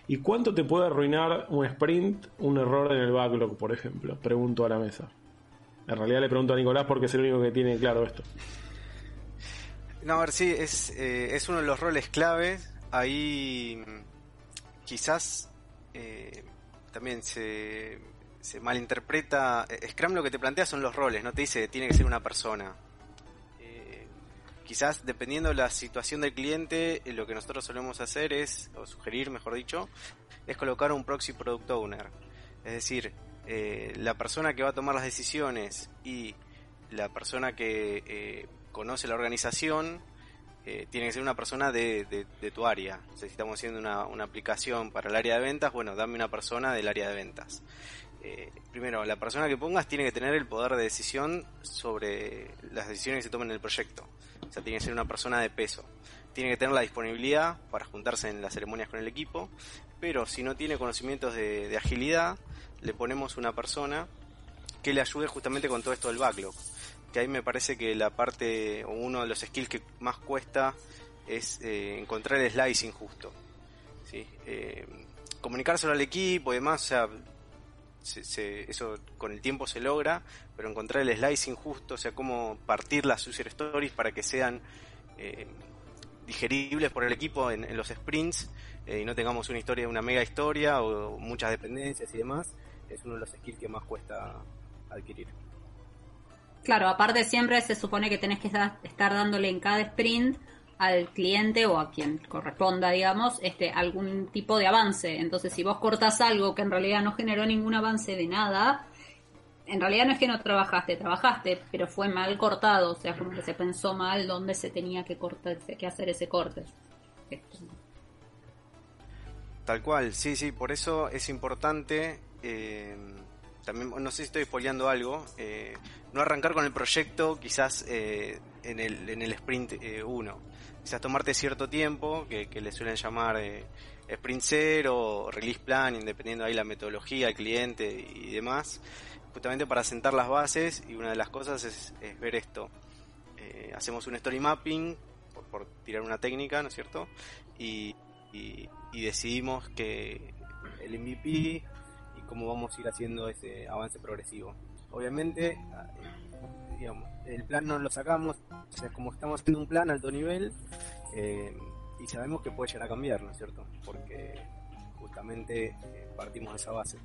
[SPEAKER 3] ¿Y cuánto te puede arruinar un sprint, un error en el backlog, por ejemplo? Pregunto a la mesa. En realidad le pregunto a Nicolás porque es el único que tiene claro esto.
[SPEAKER 4] No, a ver, sí, es, eh, es uno de los roles claves. Ahí quizás eh, también se, se malinterpreta. Eh, Scrum lo que te plantea son los roles, no te dice tiene que ser una persona. quizás dependiendo de la situación del cliente, lo que nosotros solemos hacer es, o sugerir mejor dicho, es colocar un proxy product owner. Es decir, eh, la persona que va a tomar las decisiones y la persona que eh, conoce la organización eh, tiene que ser una persona de, tu área. si estamos haciendo una, aplicación para el área de ventas, bueno, dame una persona del área de ventas. primero, la persona que pongas tiene que tener el poder de decisión sobre las decisiones que se tomen en el proyecto. O sea, tiene que ser una persona de peso. Tiene que tener la disponibilidad para juntarse en las ceremonias con el equipo, pero si no tiene conocimientos de agilidad, le ponemos una persona que le ayude justamente con todo esto del backlog. Que ahí me parece que la parte, o uno de los skills que más cuesta es eh, encontrar el slicing justo. ¿sí? Eh, comunicárselo al equipo y demás, o sea, eso con el tiempo se logra, pero encontrar el slicing justo, o sea, cómo partir las user stories para que sean eh, digeribles por el equipo en, los sprints eh, y no tengamos una historia, una mega historia o muchas dependencias y demás, es uno de los skills que más cuesta adquirir.
[SPEAKER 2] Claro, aparte siempre se supone que tenés que estar, dándole en cada sprint al cliente o a quien corresponda, digamos, este algún tipo de avance. Entonces, si vos cortas algo que en realidad no generó ningún avance de nada, en realidad no es que no trabajaste, trabajaste, pero fue mal cortado, o sea, como que se pensó mal dónde se tenía que cortar, que hacer ese corte.
[SPEAKER 4] Tal cual, sí, sí, por eso es importante eh, también, no sé si estoy spoileando algo, eh, no arrancar con el proyecto quizás eh, en, el, en el sprint 1. Eh, quizás tomarte cierto tiempo, que, le suelen llamar sprint 0 o release plan, dependiendo ahí la metodología, el cliente y demás, justamente para sentar las bases y una de las cosas es, ver esto. hacemos un story mapping, por, tirar una técnica, ¿no es cierto? y, y decidimos que el MVP cómo vamos a ir haciendo ese avance progresivo. Obviamente, digamos, el plan no lo sacamos, o sea, como estamos haciendo un plan alto nivel, eh, y sabemos que puede llegar a cambiar, ¿no es cierto? Porque justamente eh, partimos de esa base.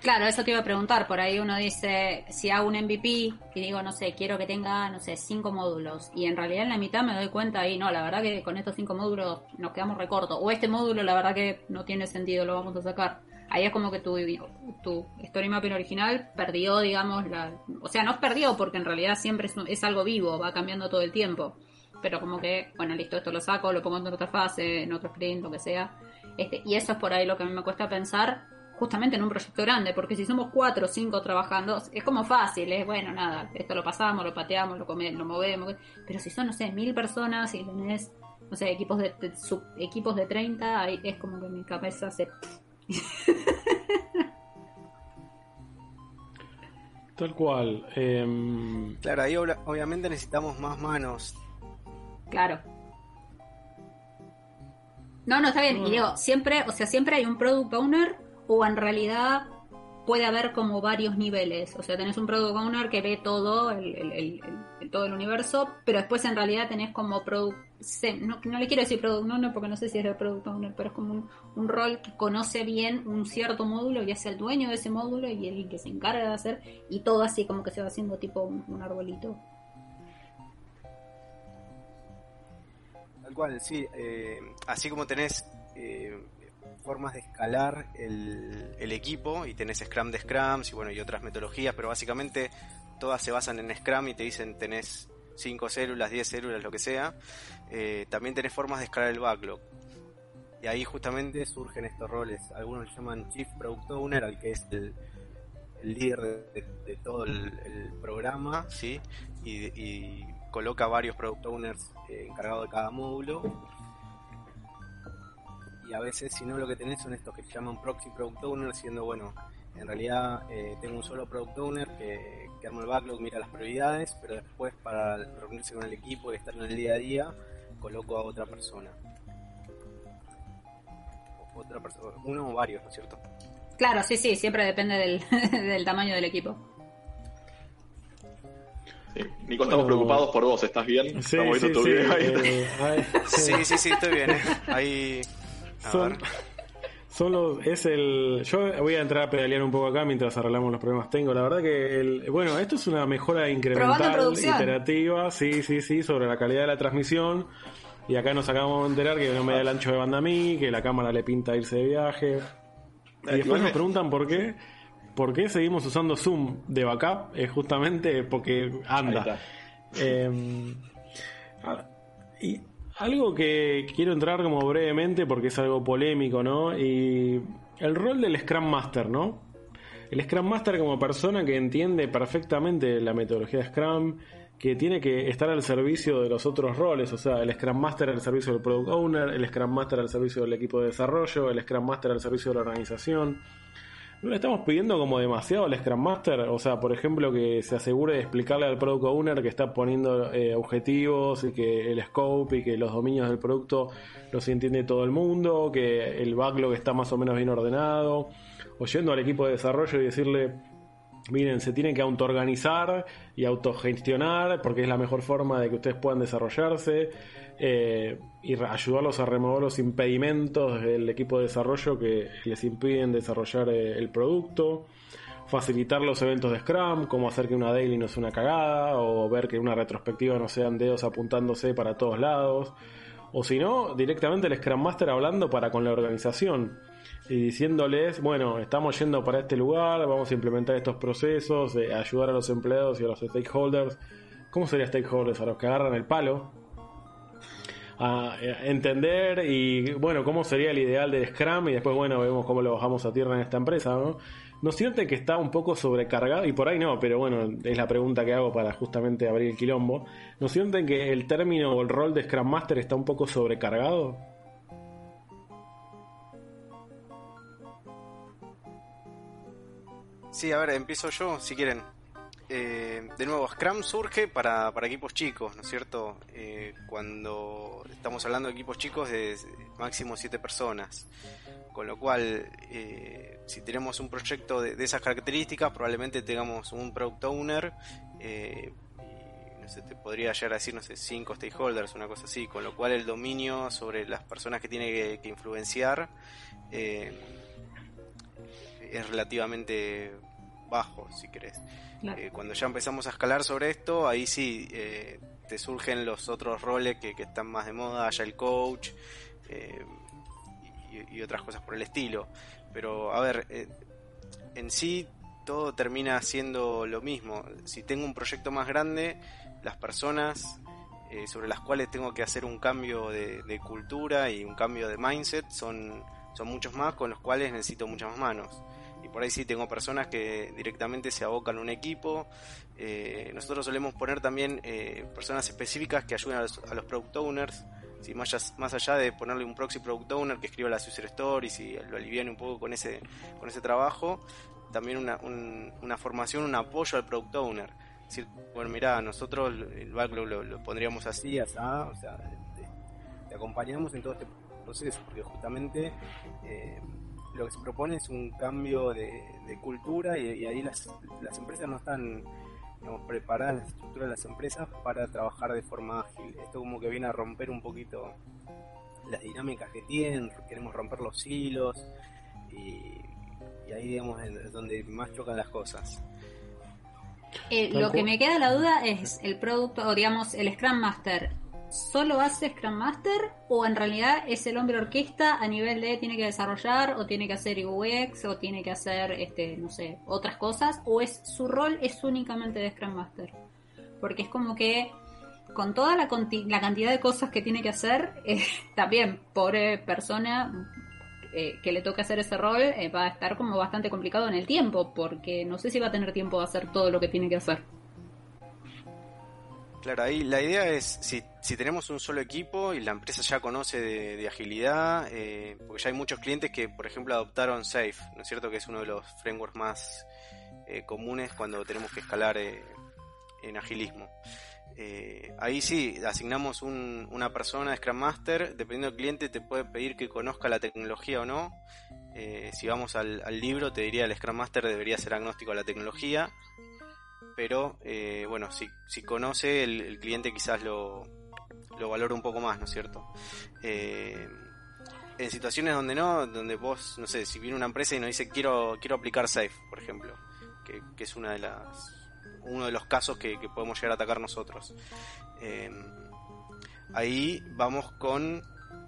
[SPEAKER 2] Claro, eso te iba a preguntar. Por ahí uno dice, si hago un MVP y digo, no sé, quiero que tenga, no sé, cinco módulos. Y en realidad en la mitad me doy cuenta y no, la verdad que con estos cinco módulos nos quedamos recortos. O este módulo, la verdad que no tiene sentido, lo vamos a sacar ahí es como que tu, tu story mapping original perdió, digamos, la, o sea, no perdió porque en realidad siempre es, algo vivo, va cambiando todo el tiempo. Pero como que, bueno, listo, esto lo saco, lo pongo en otra fase, en otro sprint, lo que sea. Este, y eso es por ahí lo que a mí me cuesta pensar justamente en un proyecto grande, porque si somos cuatro o cinco trabajando, es como fácil, es bueno, nada, esto lo pasamos, lo pateamos, lo comemos, lo movemos, pero si son, no sé, mil personas y tenés, no sé, equipos de, sub, equipos de 30, ahí es como que mi cabeza se *laughs*
[SPEAKER 3] Tal cual. Em,
[SPEAKER 4] claro, ahí obviamente necesitamos más manos.
[SPEAKER 2] Claro. No, no, está bien. Y digo, siempre, o sea, siempre hay un product owner o en realidad puede haber como varios niveles. O sea, tenés un product owner que ve todo el, todo el universo, pero después en realidad tenés como product... No, no le quiero decir product owner porque no sé si es el product owner, pero es como un, rol que conoce bien un cierto módulo y es el dueño de ese módulo y el que se encarga de hacer y todo así como que se va haciendo tipo un, arbolito.
[SPEAKER 4] Tal cual, sí. Eh, así como tenés... Eh, formas de escalar el, equipo y tenés Scrum de Scrums y bueno y otras metodologías, pero básicamente todas se basan en Scrum y te dicen tenés 5 células, 10 células, lo que sea. Eh, también tenés formas de escalar el backlog. Y ahí justamente surgen estos roles. Algunos le llaman Chief Product Owner, al que es el, líder de, todo el, programa, ¿sí? Y, coloca varios Product Owners eh, encargados de cada módulo y a veces si no lo que tenés son estos que se llaman proxy product owner, siendo bueno, en realidad eh, tengo un solo product owner que, que, arma el backlog, mira las prioridades, pero después para reunirse con el equipo y estar en el día a día, coloco a otra persona. Otra persona, uno o varios, ¿no es cierto?
[SPEAKER 2] Claro, sí, sí, siempre depende del, *laughs* del tamaño del equipo.
[SPEAKER 1] Sí. Nico, estamos preocupados por vos, ¿estás bien?
[SPEAKER 3] Sí, sí, sí,
[SPEAKER 4] eh, *laughs* sí, sí, sí, estoy bien. ¿eh? Ahí
[SPEAKER 3] son, *laughs* son es el. Yo voy a entrar a pedalear un poco acá mientras arreglamos los problemas. Tengo, la verdad que el, bueno, esto es una mejora incremental, iterativa, sí, sí, sí, sobre la calidad de la transmisión. Y acá nos acabamos de enterar que no me da el ancho de banda a mí, que la cámara le pinta irse de viaje. Y después nos preguntan por qué. ¿Por qué seguimos usando Zoom de backup? Es justamente porque anda. Eh, y algo que quiero entrar como brevemente porque es algo polémico, ¿no? Y el rol del Scrum Master, ¿no? El Scrum Master como persona que entiende perfectamente la metodología de Scrum, que tiene que estar al servicio de los otros roles, o sea, el Scrum Master al servicio del Product Owner, el Scrum Master al servicio del equipo de desarrollo, el Scrum Master al servicio de la organización. ¿No le estamos pidiendo como demasiado al Scrum Master? O sea, por ejemplo, que se asegure de explicarle al Product Owner que está poniendo eh, objetivos y que el scope y que los dominios del producto los entiende todo el mundo, que el backlog está más o menos bien ordenado. O yendo al equipo de desarrollo y decirle, miren, se tienen que autoorganizar y autogestionar porque es la mejor forma de que ustedes puedan desarrollarse eh, y ayudarlos a remover los impedimentos del equipo de desarrollo que les impiden desarrollar eh, el producto, facilitar los eventos de Scrum, como hacer que una daily no sea una cagada o ver que una retrospectiva no sean dedos apuntándose para todos lados. O si no, directamente el Scrum Master hablando para con la organización y diciéndoles, bueno, estamos yendo para este lugar, vamos a implementar estos procesos, ayudar a los empleados y a los stakeholders. ¿Cómo sería stakeholders? A los que agarran el palo. A entender y, bueno, cómo sería el ideal del Scrum y después, bueno, vemos cómo lo bajamos a tierra en esta empresa, ¿no? ¿No sienten que está un poco sobrecargado? Y por ahí no, pero bueno, es la pregunta que hago para justamente abrir el quilombo. ¿No sienten que el término o el rol de Scrum Master está un poco sobrecargado?
[SPEAKER 4] Sí, a ver, empiezo yo, si quieren. Eh, de nuevo, Scrum surge para, para equipos chicos, ¿no es cierto? Eh, cuando estamos hablando de equipos chicos de máximo 7 personas. Con lo cual, eh, si tenemos un proyecto de, esas características, probablemente tengamos un product owner y, no sé, te podría llegar a decir, no sé, 5 stakeholders, una cosa así. Con lo cual, el dominio sobre las personas que tiene que, que influenciar es relativamente bajo, si querés. Eh, cuando ya empezamos a escalar sobre esto, ahí sí eh, te surgen los otros roles que, están más de moda, ya el coach eh, y, otras cosas por el estilo. Pero a ver, en sí todo termina siendo lo mismo. Si tengo un proyecto más grande, las personas sobre las cuales tengo que hacer un cambio de, de cultura y un cambio de mindset son, son muchos más con los cuales necesito muchas más manos y por ahí sí tengo personas que directamente se abocan a un equipo. Eh, nosotros solemos poner también eh, personas específicas que ayuden a los, product owners. Si más, más allá de ponerle un proxy product owner que escriba las user stories y lo aliviane un poco con ese, con ese trabajo, también una, una formación, un apoyo al product owner. Decir, bueno, mira, nosotros el backlog lo, pondríamos así, así, o sea, te, acompañamos en todo este proceso, porque justamente eh, lo que se propone es un cambio de, cultura y, ahí las, las empresas no están preparadas, la estructura de las empresas para trabajar de forma ágil. Esto como que viene a romper un poquito las dinámicas que tienen, queremos romper los hilos y, ahí digamos es donde más chocan las cosas.
[SPEAKER 2] Eh, lo que me queda la duda es el producto, o digamos, el Scrum Master solo hace Scrum Master o en realidad es el hombre orquesta a nivel de tiene que desarrollar o tiene que hacer UX o tiene que hacer este no sé otras cosas o es su rol es únicamente de Scrum Master porque es como que con toda la, cantidad de cosas que tiene que hacer *laughs* eh, también pobre persona eh, que le toque hacer ese rol eh, va a estar como bastante complicado en el tiempo porque no sé si va a tener tiempo de hacer todo lo que tiene que hacer
[SPEAKER 4] Claro, ahí la idea es, si, si tenemos un solo equipo y la empresa ya conoce de, agilidad, eh, porque ya hay muchos clientes que, por ejemplo, adoptaron Safe, ¿no es cierto? Que es uno de los frameworks más eh, comunes cuando tenemos que escalar eh, en agilismo. ahí sí, asignamos una persona, Scrum Master, dependiendo del cliente te puede pedir que conozca la tecnología o no. si vamos al, al libro, te diría el Scrum Master debería ser agnóstico a la tecnología pero eh, bueno, si, si conoce el, cliente quizás lo, lo valora un poco más, ¿no es cierto? Eh, en situaciones donde no, donde vos, no sé, si viene una empresa y nos dice quiero, quiero aplicar Safe, por ejemplo, que, que es una de las, uno de los casos que, podemos llegar a atacar nosotros. Eh, ahí vamos con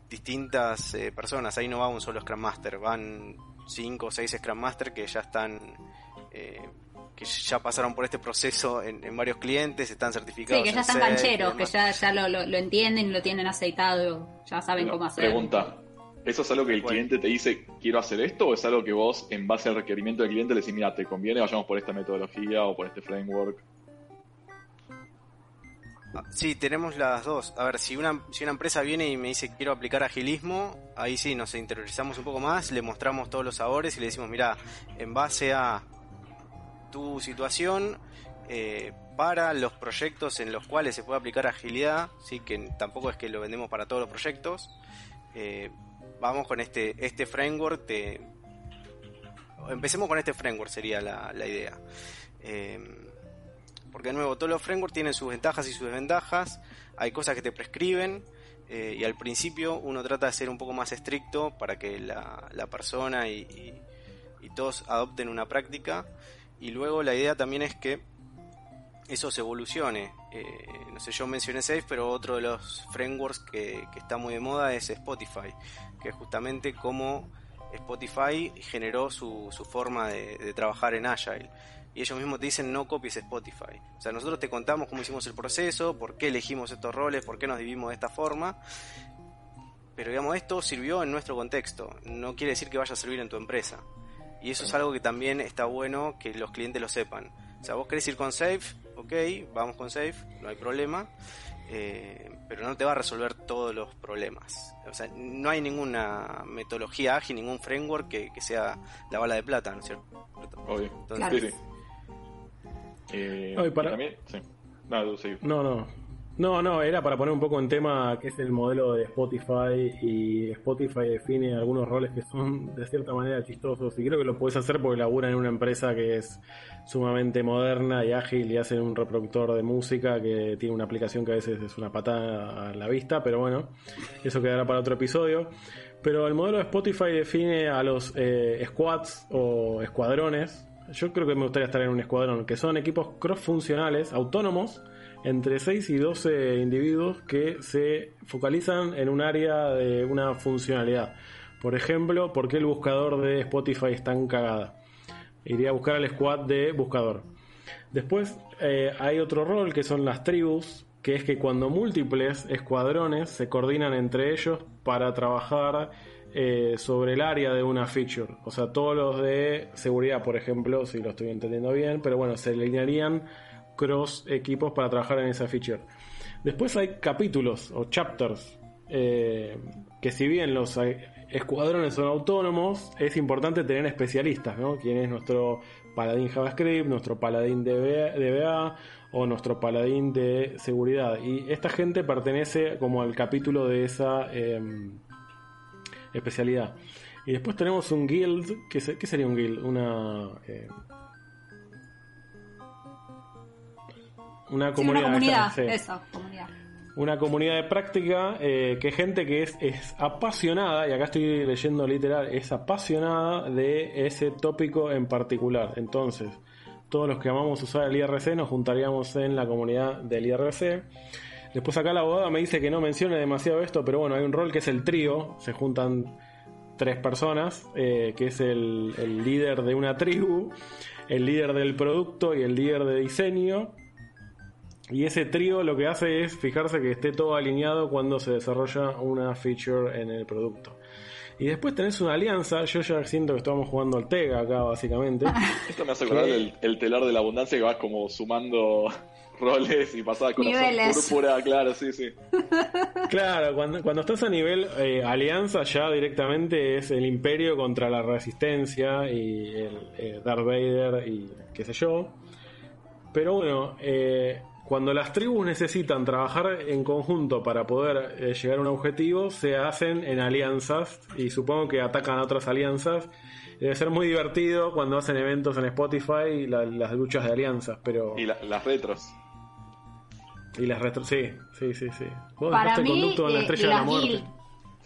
[SPEAKER 4] distintas personas, ahí no va un solo Scrum Master, van cinco o seis Scrum Master que ya están que ya pasaron por este proceso en, varios clientes, están certificados.
[SPEAKER 2] Sí, que ya están cancheros, que ya, ya lo, lo, entienden, lo tienen aceitado, ya saben cómo hacer.
[SPEAKER 1] Pregunta, ¿eso es algo que el cliente te dice, quiero hacer esto, o es algo que vos, en base al requerimiento del cliente, le decís, mira, te conviene, vayamos por esta metodología o por este framework?
[SPEAKER 4] Sí, tenemos las dos. A ver, si una, si una empresa viene y me dice quiero aplicar agilismo, ahí sí nos interiorizamos un poco más, le mostramos todos los sabores y le decimos, mira, en base a tu situación, eh, para los proyectos en los cuales se puede aplicar agilidad, sí que tampoco es que lo vendemos para todos los proyectos, eh, vamos con este, este framework. Empecemos con este framework, sería la, idea. Eh, porque de nuevo, todos los frameworks tienen sus ventajas y sus desventajas. Hay cosas que te prescriben. y al principio uno trata de ser un poco más estricto para que la, persona y todos adopten una práctica. Y luego la idea también es que eso se evolucione. Eh, no sé, yo mencioné Safe, pero otro de los frameworks que, está muy de moda es Spotify, que es justamente cómo Spotify generó su, su forma de, trabajar en Agile. Y ellos mismos te dicen no copies Spotify. O sea, nosotros te contamos cómo hicimos el proceso, por qué elegimos estos roles, por qué nos dividimos de esta forma. Pero digamos, esto sirvió en nuestro contexto. No quiere decir que vaya a servir en tu empresa. Y eso es algo que también está bueno que los clientes lo sepan. O sea, vos querés ir con Safe, ok, vamos con Safe, no hay problema, eh, pero no te va a resolver todos los problemas. O sea, no hay ninguna metodología ágil, ningún framework que, sea la bala de plata, ¿no es cierto?
[SPEAKER 1] Obvio. Entonces, sí, sí.
[SPEAKER 3] Eh, para... también, sí. No, no. No, no, era para poner un poco en tema que es el modelo de Spotify y Spotify define algunos roles que son de cierta manera chistosos y creo que lo puedes hacer porque laburan en una empresa que es sumamente moderna y ágil y hacen un reproductor de música que tiene una aplicación que a veces es una patada a la vista, pero bueno, eso quedará para otro episodio. Pero el modelo de Spotify define a los eh, squads o escuadrones. Yo creo que me gustaría estar en un escuadrón, que son equipos cross funcionales, autónomos, entre 6 y 12 individuos que se focalizan en un área de una funcionalidad. Por ejemplo, ¿por qué el buscador de Spotify está tan cagada? Iría a buscar al squad de buscador. Después eh, hay otro rol que son las tribus, que es que cuando múltiples escuadrones se coordinan entre ellos para trabajar eh, sobre el área de una feature. O sea, todos los de seguridad, por ejemplo, si lo estoy entendiendo bien, pero bueno, se alinearían cross equipos para trabajar en esa feature. Después hay capítulos o chapters, eh, que si bien los escuadrones son autónomos, es importante tener especialistas, ¿no? Quien es nuestro paladín JavaScript, nuestro paladín DBA o nuestro paladín de seguridad. Y esta gente pertenece como al capítulo de esa em, especialidad. Y después tenemos un guild, ¿qué, sería un guild? Una... Eh,
[SPEAKER 2] Una comunidad.
[SPEAKER 3] una comunidad. de práctica eh, que gente que es, es apasionada, y acá estoy leyendo literal, es apasionada de ese tópico en particular. Entonces, todos los que amamos usar el IRC nos juntaríamos en la comunidad del IRC. Después acá la abogada me dice que no mencione demasiado esto, pero bueno, hay un rol que es el trío, se juntan tres personas, eh, que es el, el líder de una tribu, el líder del producto y el líder de diseño y ese trío lo que hace es fijarse que esté todo alineado cuando se desarrolla una feature en el producto. Y después tenés una alianza, yo ya siento que estamos jugando al Tega acá básicamente. *laughs*
[SPEAKER 1] Esto me hace acordar del el telar de la abundancia que vas como sumando *laughs* roles y pasada con púrpura, claro, sí, sí. *laughs*
[SPEAKER 3] Claro, cuando, cuando estás a nivel eh, alianza ya directamente es el imperio contra la resistencia y el eh, Darth Vader y qué sé yo. Pero bueno, eh, cuando las tribus necesitan trabajar en conjunto para poder eh, llegar a un objetivo, se hacen en alianzas y supongo que atacan a otras alianzas. Debe ser muy divertido cuando hacen eventos en Spotify y las luchas de alianzas, pero...
[SPEAKER 1] Y las retros.
[SPEAKER 3] Y las retros, sí, sí, sí, sí.
[SPEAKER 2] Para mí, en la eh, estrella de la muerte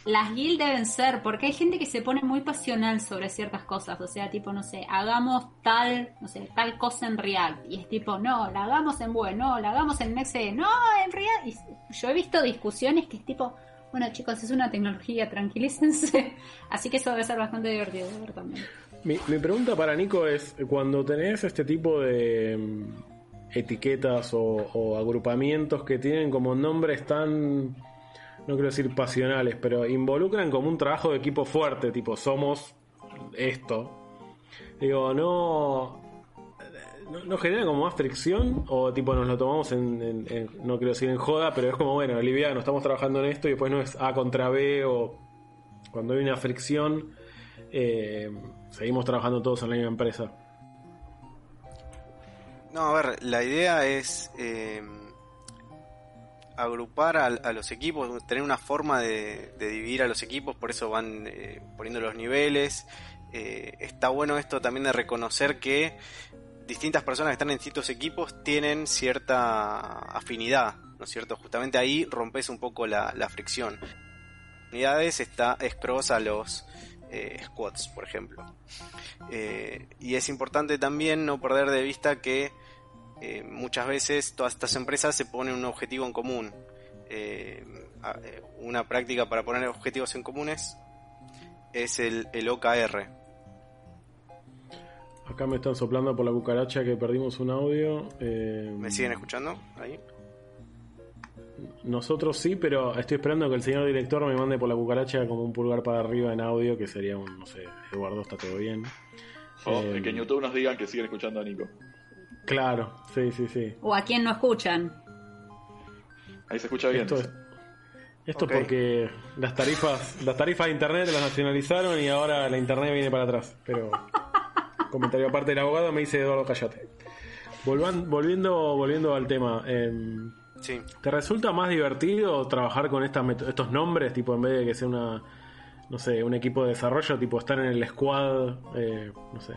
[SPEAKER 2] las guild deben ser, porque hay gente que se pone muy pasional sobre ciertas cosas, o sea, tipo, no sé, hagamos tal, no sé, tal cosa en React, y es tipo, no, la hagamos en Vue, no, la hagamos en Next.js, no, en React, y yo he visto discusiones que es tipo, bueno chicos, es una tecnología, tranquilícense, *laughs* así que eso debe ser bastante divertido de ver también.
[SPEAKER 3] Mi, mi pregunta para Nico es, cuando tenés este tipo de mm, etiquetas o, o agrupamientos que tienen como nombres tan no quiero decir pasionales, pero involucran como un trabajo de equipo fuerte, tipo, somos esto. Digo, no. ¿No, genera como más fricción? ¿O tipo nos lo tomamos en, no quiero decir en joda, pero es como, bueno, liviano, estamos trabajando en esto y después no es A contra B o cuando hay una fricción, eh, seguimos trabajando todos en la misma empresa?
[SPEAKER 4] No, a ver, la idea es eh, agrupar a, los equipos, tener una forma de, dividir a los equipos, por eso van eh, poniendo los niveles. Eh, está bueno esto también de reconocer que distintas personas que están en distintos equipos tienen cierta afinidad, ¿no es cierto? Justamente ahí rompes un poco la, fricción. Unidades está es cross a los eh, squads, por ejemplo. Y es importante también no perder de vista que eh, muchas veces todas estas empresas se ponen un objetivo en común. una práctica para poner objetivos en comunes es el, el OKR.
[SPEAKER 3] Acá me están soplando por la cucaracha que perdimos un audio.
[SPEAKER 4] ¿Me siguen escuchando ahí?
[SPEAKER 3] Nosotros sí, pero estoy esperando que el señor director me mande por la cucaracha como un pulgar para arriba en audio, que sería un, no sé, Eduardo, está todo bien.
[SPEAKER 1] O eh, que en YouTube nos digan que siguen escuchando a Nico.
[SPEAKER 3] Claro, sí, sí, sí.
[SPEAKER 2] O a quien no escuchan.
[SPEAKER 1] Ahí se escucha bien.
[SPEAKER 3] Esto es, esto porque las tarifas, las tarifas de internet las nacionalizaron y ahora la internet viene para atrás. Pero *laughs* comentario aparte del abogado me dice Eduardo Callate. volviendo, volviendo al tema. Eh, ¿Te resulta más divertido trabajar con estas estos nombres, tipo en vez de que sea una, no sé, un equipo de desarrollo, tipo estar en el squad, eh, no sé,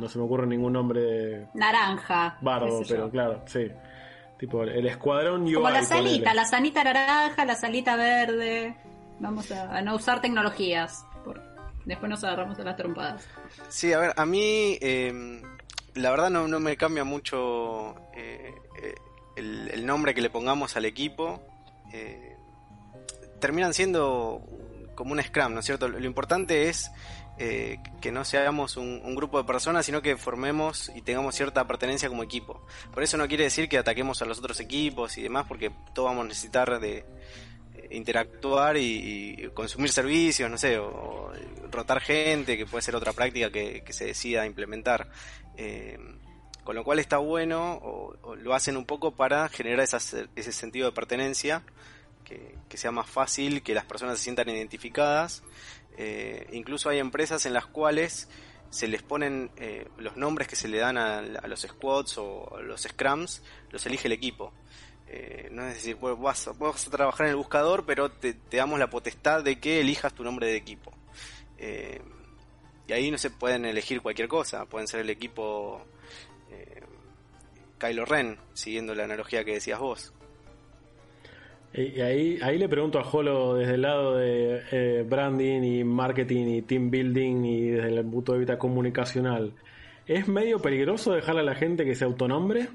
[SPEAKER 3] no se me ocurre ningún nombre.
[SPEAKER 2] Naranja.
[SPEAKER 3] Bardo, pero claro, sí. Tipo el escuadrón UI.
[SPEAKER 2] Como la salita, la sanita naranja, la salita verde. Vamos a, no usar tecnologías. después nos agarramos a las trompadas.
[SPEAKER 4] Sí, a ver, a mí em, la verdad no, no me cambia mucho eh, eh, el, nombre que le pongamos al equipo, eh, terminan siendo como un Scrum, ¿no es cierto? Lo importante es eh, que no seamos un, grupo de personas, sino que formemos y tengamos cierta pertenencia como equipo. Por eso no quiere decir que ataquemos a los otros equipos y demás, porque todos vamos a necesitar de eh, interactuar y, consumir servicios, no sé, o, rotar gente, que puede ser otra práctica que, se decida implementar. Con lo cual está bueno, lo hacen un poco para generar ese sentido de pertenencia, que, sea más fácil, que las personas se sientan identificadas. Eh, incluso hay empresas en las cuales se les ponen eh, los nombres que se le dan a, los squads o los scrums, los elige el equipo. Eh, no es decir, vas, vas, a trabajar en el buscador, pero te, damos la potestad de que elijas tu nombre de equipo. y ahí no se pueden elegir cualquier cosa, pueden ser el equipo eh, Kylo Ren, siguiendo la analogía que decías vos.
[SPEAKER 3] Y ahí, ahí le pregunto a Holo desde el lado de eh, branding y marketing y team building y desde el punto de vista comunicacional. ¿Es medio peligroso dejarle a la gente que se autonombre?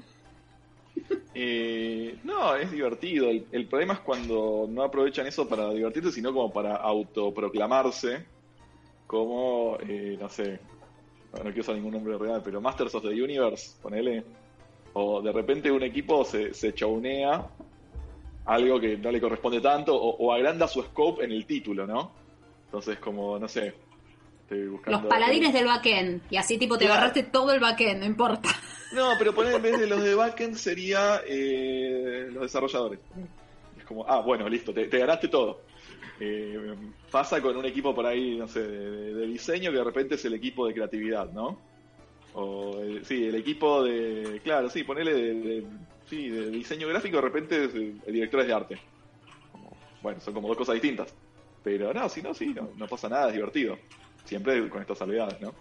[SPEAKER 1] Eh, no, es divertido. El, problema es cuando no aprovechan eso para divertirse, sino como para autoproclamarse. Como, eh, no sé, no quiero usar ningún nombre real, pero Masters of the Universe, ponele. O de repente un equipo se, se chounea algo que no le corresponde tanto, o, agranda su scope en el título, ¿no? Entonces, como, no sé,
[SPEAKER 2] estoy buscando. Los paladines del backend, y así tipo te agarraste todo el backend, no importa.
[SPEAKER 1] No, pero poner en vez de los de backend sería eh, los desarrolladores. Es como, ah, bueno, listo, te, te ganaste todo. Eh, pasa con un equipo por ahí, no sé, de, diseño que de repente es el equipo de creatividad, ¿no? O sí, el equipo de, claro, sí, ponele de, sí, de diseño gráfico, de repente es el, director de arte. bueno, son como dos cosas distintas. Pero no, si no, sí, no, no pasa nada, es divertido. Siempre con estas salvedades, ¿no?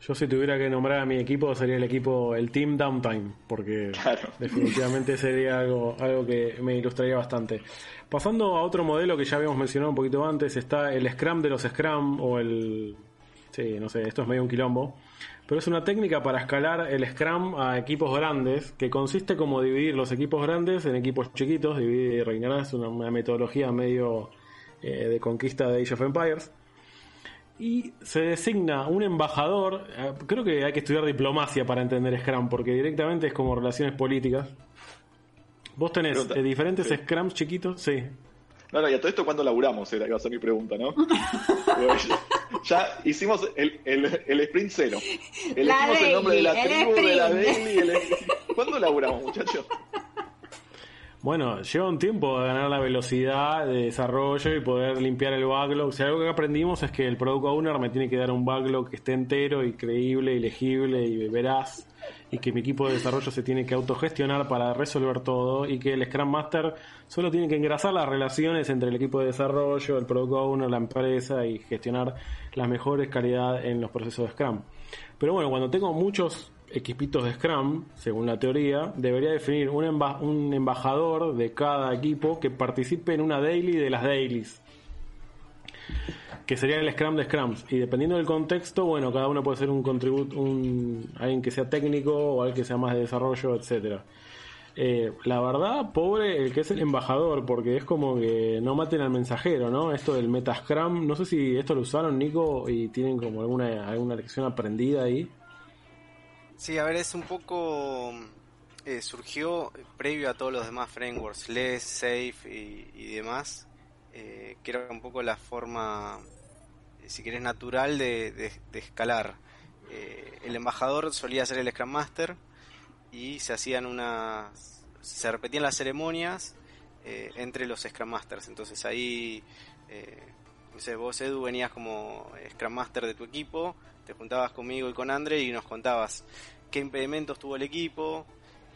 [SPEAKER 3] Yo si tuviera que nombrar a mi equipo sería el equipo, el Team Downtime, porque *laughs* definitivamente sería algo, algo que me ilustraría bastante. Pasando a otro modelo que ya habíamos mencionado un poquito antes, está el Scrum de los Scrum o el... Sí, no sé, esto es medio un quilombo. Pero es una técnica para escalar el Scrum a equipos grandes, que consiste como dividir los equipos grandes en equipos chiquitos, dividir y reinar, es una, metodología medio eh, de conquista de Age of Empires y se designa un embajador. Eh, creo que hay que estudiar diplomacia para entender Scrum, porque directamente es como relaciones políticas. Vos tenés eh, diferentes Scrums chiquitos, sí.
[SPEAKER 1] No, no, y a todo esto, ¿cuándo laburamos? Era, iba a ser mi pregunta, ¿no? *laughs* ya, hicimos el, el, el, sprint cero. Elegimos el nombre de la tribu, de la daily. El... ¿Cuándo laburamos, muchachos?
[SPEAKER 3] Bueno, lleva un tiempo ganar la velocidad de desarrollo y poder limpiar el backlog. O sea, algo que aprendimos es que el Product Owner me tiene que dar un backlog que esté entero y creíble y legible y veraz y que mi equipo de desarrollo se tiene que autogestionar para resolver todo y que el Scrum Master solo tiene que engrasar las relaciones entre el equipo de desarrollo, el Product Owner, la empresa y gestionar las mejores calidad en los procesos de Scrum. Pero bueno, cuando tengo muchos equipitos de Scrum, según la teoría, debería definir un, un embajador de cada equipo que participe en una daily de las dailies. Que sería el Scrum de Scrums. Y dependiendo del contexto, bueno, cada uno puede ser un contribut, un, alguien que sea técnico o alguien que sea más de desarrollo, etcétera. Eh, la verdad, pobre el que es el embajador, porque es como que no maten al mensajero, ¿no? Esto del Metascrum, no sé si esto lo usaron, Nico, y tienen como alguna, alguna lección aprendida ahí.
[SPEAKER 4] Sí, a ver, es un poco... Eh, surgió previo a todos los demás frameworks, LES, SAFE y, demás, eh, que era un poco la forma, eh, si querés, natural de, escalar. el embajador solía ser el Scrum Master y se hacían unas... se repetían las ceremonias entre los Scrum Masters. Entonces ahí, no vos Edu venías como Scrum Master de tu equipo te juntabas conmigo y con Andre y nos contabas qué impedimentos tuvo el equipo.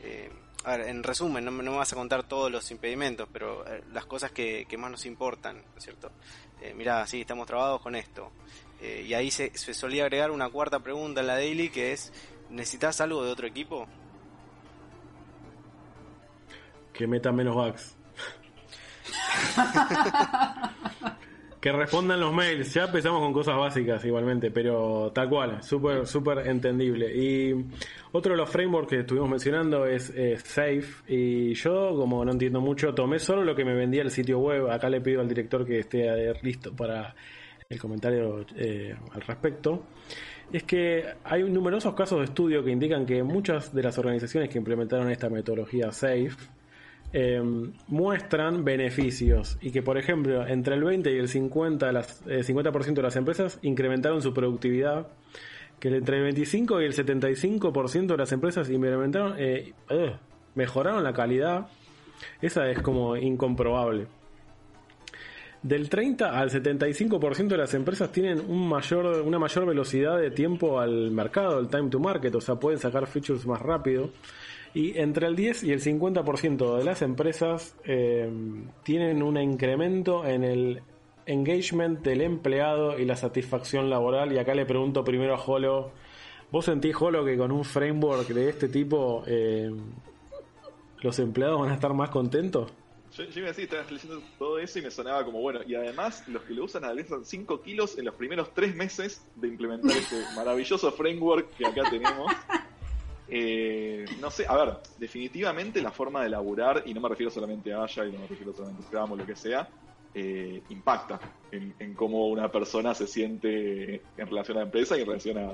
[SPEAKER 4] Eh, a ver, en resumen, no, me vas a contar todos los impedimentos, pero eh, las cosas que, más nos importan, ¿no es cierto? Eh, mirá, sí, estamos trabados con esto. Eh, y ahí se, se, solía agregar una cuarta pregunta en la daily que es, ¿necesitas algo de otro equipo?
[SPEAKER 3] Que meta menos bugs. *laughs* Que respondan los mails. Ya empezamos con cosas básicas igualmente, pero tal cual, súper, súper entendible. Y otro de los frameworks que estuvimos mencionando es Safe. Y yo, como no entiendo mucho, tomé solo lo que me vendía el sitio web. Acá le pido al director que esté listo para el comentario eh, al respecto. Es que hay numerosos casos de estudio que indican que muchas de las organizaciones que implementaron esta metodología Safe Em, muestran beneficios y que, por ejemplo, entre el 20 y el 50%, de las, 50 eh, de las empresas incrementaron su productividad, que entre el 25 y el 75% de las empresas incrementaron, eh, mejoraron la calidad. Esa es como incomprobable. Del 30 al 75% de las empresas tienen un mayor, una mayor velocidad de tiempo al mercado, el time to market, o sea, pueden sacar features más rápido. Y entre el 10 y el 50% de las empresas eh, tienen un incremento en el engagement del empleado y la satisfacción laboral. Y acá le pregunto primero a Holo, ¿vos sentís, Holo, que con un framework de este tipo eh, los empleados van a estar más contentos?
[SPEAKER 1] Yo, yo iba a decir, estabas leyendo todo eso y me sonaba como, bueno, y además los que lo usan analizan 5 kilos en los primeros 3 meses de implementar este maravilloso framework que acá tenemos. *laughs* Eh, no sé, a ver, definitivamente la forma de laburar, y no me refiero solamente a Agile, no me refiero solamente a Scrum o lo que sea, eh, impacta en, cómo una persona se siente en relación a la empresa y en relación a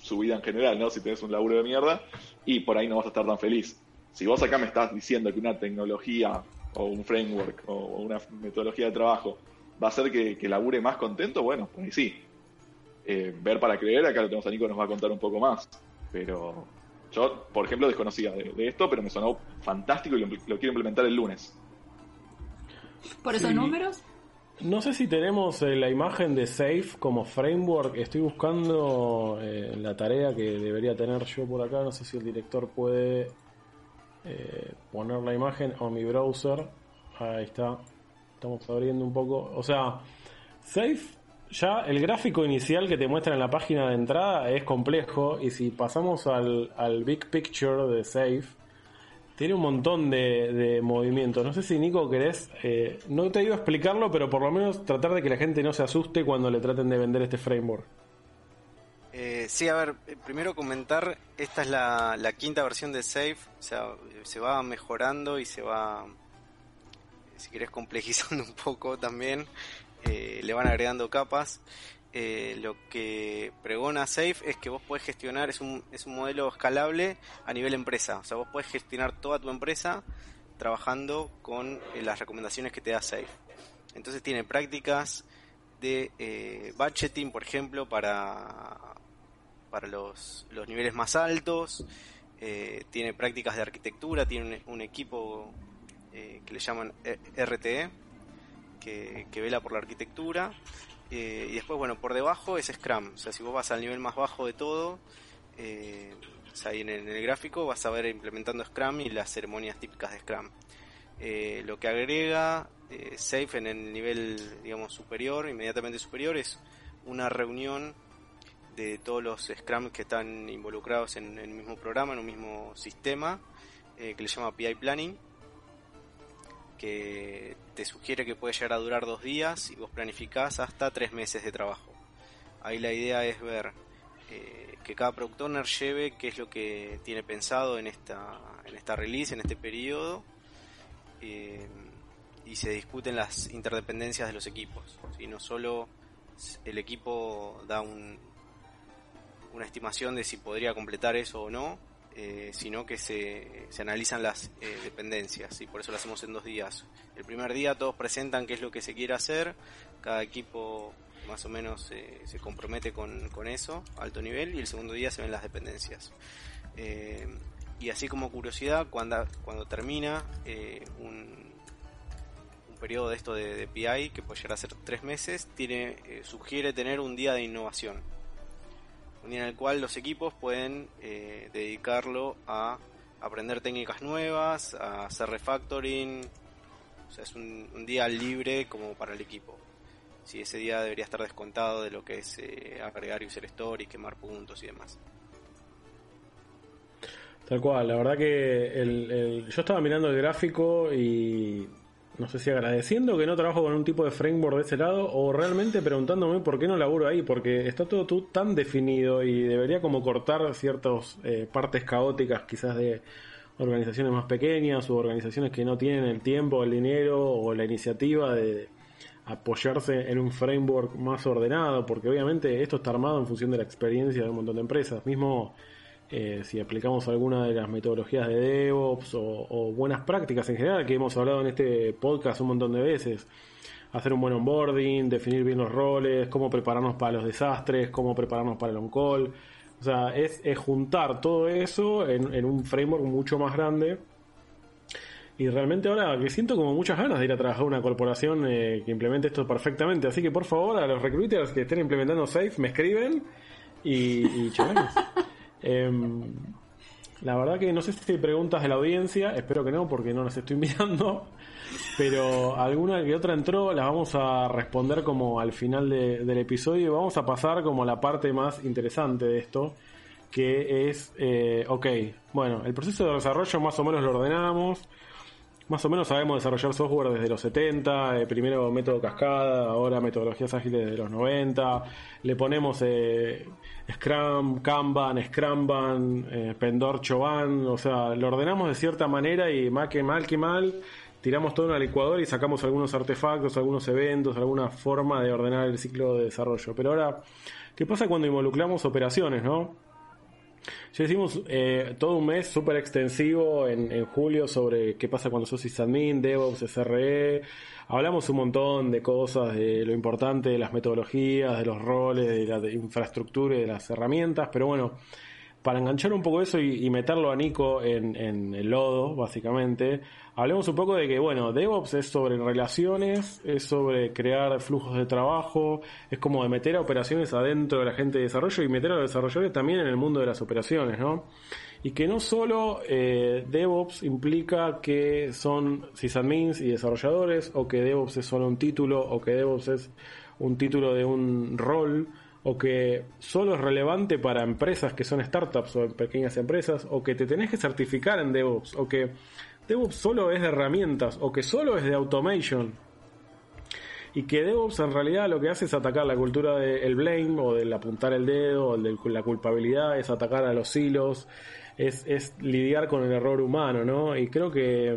[SPEAKER 1] su vida en general, ¿no? Si tenés un laburo de mierda y por ahí no vas a estar tan feliz. Si vos acá me estás diciendo que una tecnología o un framework o una metodología de trabajo va a hacer que, que labure más contento, bueno, pues sí. Eh, ver para creer, acá lo tenemos a Nico, nos va a contar un poco más. Pero yo, por ejemplo, desconocía de, esto, pero me sonó fantástico y lo, quiero implementar el lunes.
[SPEAKER 2] ¿Por esos números?
[SPEAKER 3] No sé si tenemos eh, la imagen de Safe como framework. Estoy buscando eh, la tarea que debería tener yo por acá. No sé si el director puede eh, poner la imagen o mi browser. Ahí está. Estamos abriendo un poco. O sea, Safe ya el gráfico inicial que te muestra en la página de entrada es complejo y si pasamos al, big picture de Safe, tiene un montón de, movimientos. No sé si Nico querés, eh, no te iba a explicarlo, pero por lo menos tratar de que la gente no se asuste cuando le traten de vender este framework.
[SPEAKER 4] Eh, sí, a ver, eh, primero comentar, esta es la, la quinta versión de Safe, o sea, se va mejorando y se va, si querés, *laughs* complejizando un poco también. Eh, le van agregando capas. Eh, lo que pregona Safe es que vos podés gestionar, es un, es un modelo escalable a nivel empresa. O sea, vos podés gestionar toda tu empresa trabajando con eh, las recomendaciones que te da Safe. Entonces tiene prácticas de budgeting, por ejemplo, para, para los, los niveles más altos. Tiene prácticas de arquitectura, tiene un, equipo que le llaman RTE, que, vela por la arquitectura. y después, bueno, por debajo es Scrum. O sea, si vos vas al nivel más bajo de todo, ahí en el, gráfico vas a ver implementando Scrum y las ceremonias típicas de Scrum. lo que agrega eh, safe en el nivel, digamos, superior, inmediatamente superior, es una reunión de todos los Scrum que están involucrados en, el mismo programa, en un mismo sistema, eh, que le llama PI Planning, que te sugiere que puede llegar a durar dos días y vos planificás hasta tres meses de trabajo. Ahí la idea es ver eh, que cada product owner lleve qué es lo que tiene pensado en esta, en esta release, en este periodo y se discuten las interdependencias de los equipos. y No solo el equipo da un, una estimación de si podría completar eso o no, eh, sino que se, se analizan las eh, dependencias y por eso lo hacemos en dos días. El primer día todos presentan qué es lo que se quiere hacer, cada equipo más o menos se compromete con, con, eso, alto nivel, y el segundo día se ven las dependencias. Eh, y así como curiosidad, cuando, cuando termina un, periodo de esto de, PI, que puede llegar a ser tres meses, tiene, eh, sugiere tener un día de innovación. En el cual los equipos pueden eh, dedicarlo a aprender técnicas nuevas, a hacer refactoring. O sea, es un, día libre como para el equipo. Si ese día debería estar descontado de lo que es eh, agregar user story, quemar puntos y demás.
[SPEAKER 3] Tal cual, la verdad que yo estaba mirando el gráfico y no sé si agradeciendo que no trabajo con un tipo de framework de ese lado o realmente preguntándome por qué no laburo ahí, porque está todo, tan definido y debería como cortar ciertas eh, partes caóticas quizás de organizaciones más pequeñas o organizaciones que no tienen el tiempo, el dinero o la iniciativa de apoyarse en un framework más ordenado, porque obviamente esto está armado en función de la experiencia de un montón de empresas. Mismo eh, si aplicamos alguna de las metodologías de DevOps o, buenas prácticas en general que hemos hablado en este podcast un montón de veces. Hacer un buen onboarding, definir bien los roles, cómo prepararnos para los desastres, cómo prepararnos para el on-call. O sea, es, juntar todo eso en, un framework mucho más grande. Y realmente ahora que siento como muchas ganas de ir a trabajar en una corporación eh, que implemente esto perfectamente. Así que por favor, a los recruiters que estén implementando Safe, me escriben y, y *laughs* Em, la verdad que no sé si hay preguntas de la audiencia, espero que no, porque no las estoy *laughs* mirando, pero alguna que otra entró, las vamos a responder como al final del episodio. Y vamos a pasar como a la parte más interesante de esto, que es, eh, ok, bueno, el proceso de desarrollo más o menos lo ordenamos, más o menos sabemos desarrollar software desde los 70, eh, primero método cascada, ahora metodologías ágiles desde los 90, le ponemos eh, Scrum, Kanban, Scrumban, eh, Pendor, Choban, o sea, lo ordenamos de cierta manera y más que mal que mal, tiramos todo en una licuadora y sacamos algunos artefactos, algunos eventos, alguna forma de ordenar el ciclo de desarrollo. Pero ahora, ¿qué pasa cuando involucramos operaciones, no? Ya hicimos eh, todo un mes súper extensivo en, en, julio sobre qué pasa cuando sos sysadmin, DevOps, SRE. Hablamos un montón de cosas, de lo importante de las metodologías, de los roles, de la infraestructura y de las herramientas, pero bueno, para enganchar un poco eso y, meterlo a Nico en, el lodo, básicamente, hablemos un poco de que, bueno, DevOps es sobre relaciones, es sobre crear flujos de trabajo, es como de meter a operaciones adentro de la gente de desarrollo y meter a los desarrolladores también en el mundo de las operaciones, ¿no? Y que no solo eh, DevOps implica que son sysadmins y desarrolladores, o que DevOps es solo un título, o que DevOps es un título de un rol, o que solo es relevante para empresas que son startups o pequeñas empresas, o que te tenés que certificar en DevOps, o que DevOps solo es de herramientas, o que solo es de automation. Y que DevOps en realidad lo que hace es atacar la cultura del blame, o del apuntar el dedo, o de la culpabilidad, es atacar a los hilos, es, es lidiar con el error humano, ¿no? Y creo que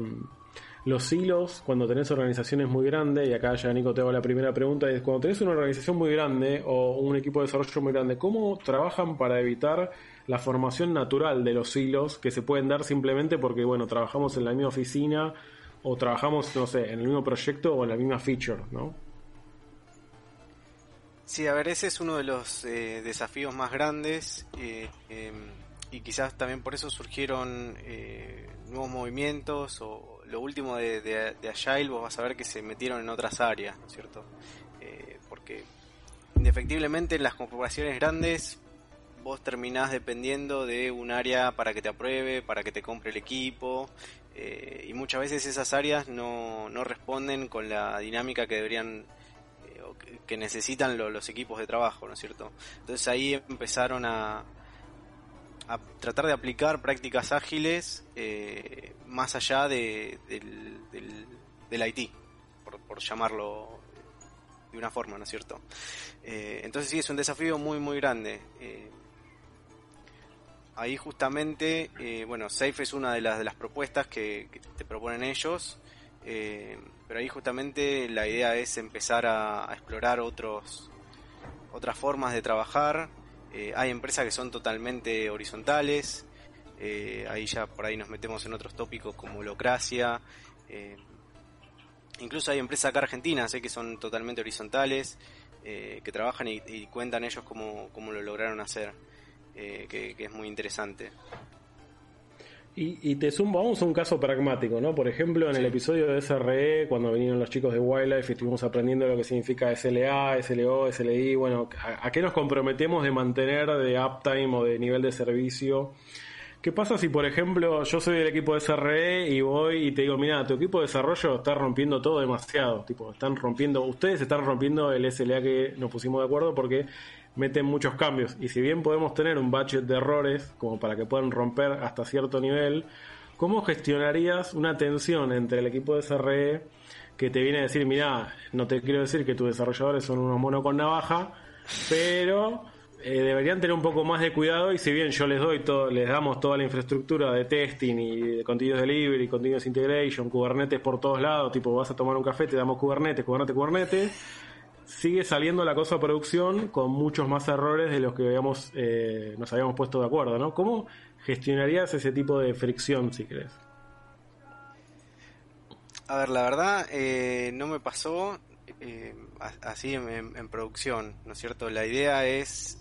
[SPEAKER 3] los hilos, cuando tenés organizaciones muy grandes, y acá ya Nico te hago la primera pregunta, es cuando tenés una organización muy grande o un equipo de desarrollo muy grande, ¿cómo trabajan para evitar la formación natural de los hilos que se pueden dar simplemente porque, bueno, trabajamos en la misma oficina o trabajamos, no sé, en el mismo proyecto o en la misma feature, ¿no?
[SPEAKER 4] Sí, a ver, ese es uno de los eh, desafíos más grandes eh, em, y quizás también por eso surgieron eh, nuevos movimientos o lo último de, de, de, Agile, vos vas a ver que se metieron en otras áreas, ¿no es cierto? porque indefectiblemente en las corporaciones grandes vos terminás dependiendo de un área para que te apruebe, para que te compre el equipo, eh, y muchas veces esas áreas no, no, responden con la dinámica que deberían eh, o que, necesitan los equipos de trabajo, ¿no es cierto? Entonces ahí empezaron a, a tratar de aplicar prácticas ágiles eh, más allá de, del, del, IT, por, llamarlo de una forma, ¿no es cierto? Entonces sí, es un desafío muy, muy grande. Ahí justamente, eh, bueno, Safe es una de las, de las propuestas que, te proponen ellos, pero ahí justamente la idea es empezar a, explorar otros, otras formas de trabajar. hay empresas que son totalmente horizontales, ahí ya por ahí nos metemos en otros tópicos como holocracia. incluso hay empresas acá argentinas que son totalmente horizontales, que trabajan y, cuentan ellos cómo, cómo lo lograron hacer. Eh, que, es muy interesante.
[SPEAKER 3] Y, te sumo, vamos a un caso pragmático, ¿no? Por ejemplo, en el episodio de SRE, cuando vinieron los chicos de Wildlife, estuvimos aprendiendo lo que significa SLA, SLO, SLI, bueno, ¿a, qué nos comprometemos de mantener de uptime o de nivel de servicio? ¿Qué pasa si, por ejemplo, yo soy del equipo de SRE y voy y te digo, mira, tu equipo de desarrollo está rompiendo todo demasiado, tipo, están rompiendo, ustedes están rompiendo el SLA que nos pusimos de acuerdo porque meten muchos cambios. Y si bien podemos tener un budget de errores, como para que puedan romper hasta cierto nivel, ¿cómo gestionarías una tensión entre el equipo de SRE que te viene a decir, mira, no te quiero decir que tus desarrolladores son unos monos con navaja, pero eh, deberían tener un poco más de cuidado y si bien yo les doy todo, les damos toda la infraestructura de testing y de continuous delivery, continuous integration, Kubernetes por todos lados, tipo vas a tomar un café, te damos Kubernetes, Kubernetes, Kubernetes, sigue saliendo la cosa a producción con muchos más errores de los que habíamos, eh, nos habíamos puesto de acuerdo, ¿no? ¿Cómo gestionarías ese tipo de fricción, si crees?
[SPEAKER 4] A ver, la verdad, eh, no me pasó eh, así en, producción, ¿no es cierto? La idea es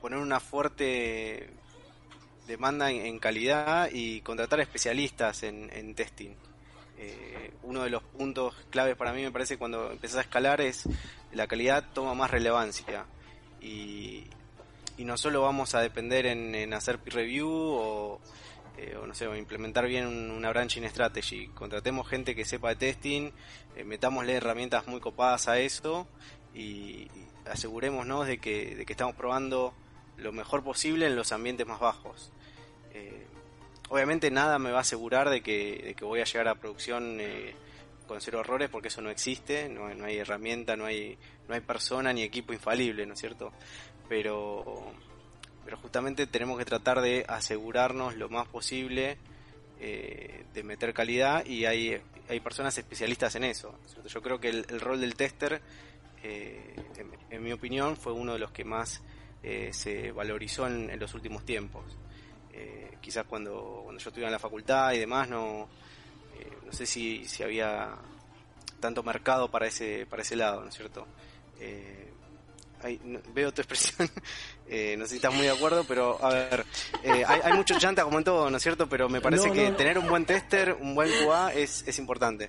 [SPEAKER 4] poner una fuerte demanda en, calidad y contratar especialistas en testing. Eh, uno de los puntos claves para mí me parece cuando empiezas a escalar es la calidad toma más relevancia y, no solo vamos a depender en, hacer peer review o, eh, no sé, implementar bien una branching strategy. Contratemos gente que sepa de testing, eh, metámosle herramientas muy copadas a eso y, asegurémonos de que, de que estamos probando lo mejor posible en los ambientes más bajos. Eh, obviamente nada me va a asegurar de que, voy a llegar a producción eh, con cero errores porque eso no existe, no, hay herramienta, no hay, no hay persona ni equipo infalible, ¿no es cierto? Pero, pero justamente tenemos que tratar de asegurarnos lo más posible eh, de meter calidad y hay, hay personas especialistas en eso. Yo creo que el, rol del tester, eh, en, mi opinión, fue uno de los que más se valorizó en los últimos tiempos. Eh, quizás cuando, cuando yo estuve en la facultad y demás, no, eh, no sé si, si había tanto mercado para ese, para ese lado, ¿no es cierto? Eh, veo tu expresión, *laughs* no sé si estás muy de acuerdo, pero a ver, hay, hay, mucho chanta como en todo, ¿no es cierto? Pero me parece que tener un buen tester, un buen QA es, es importante.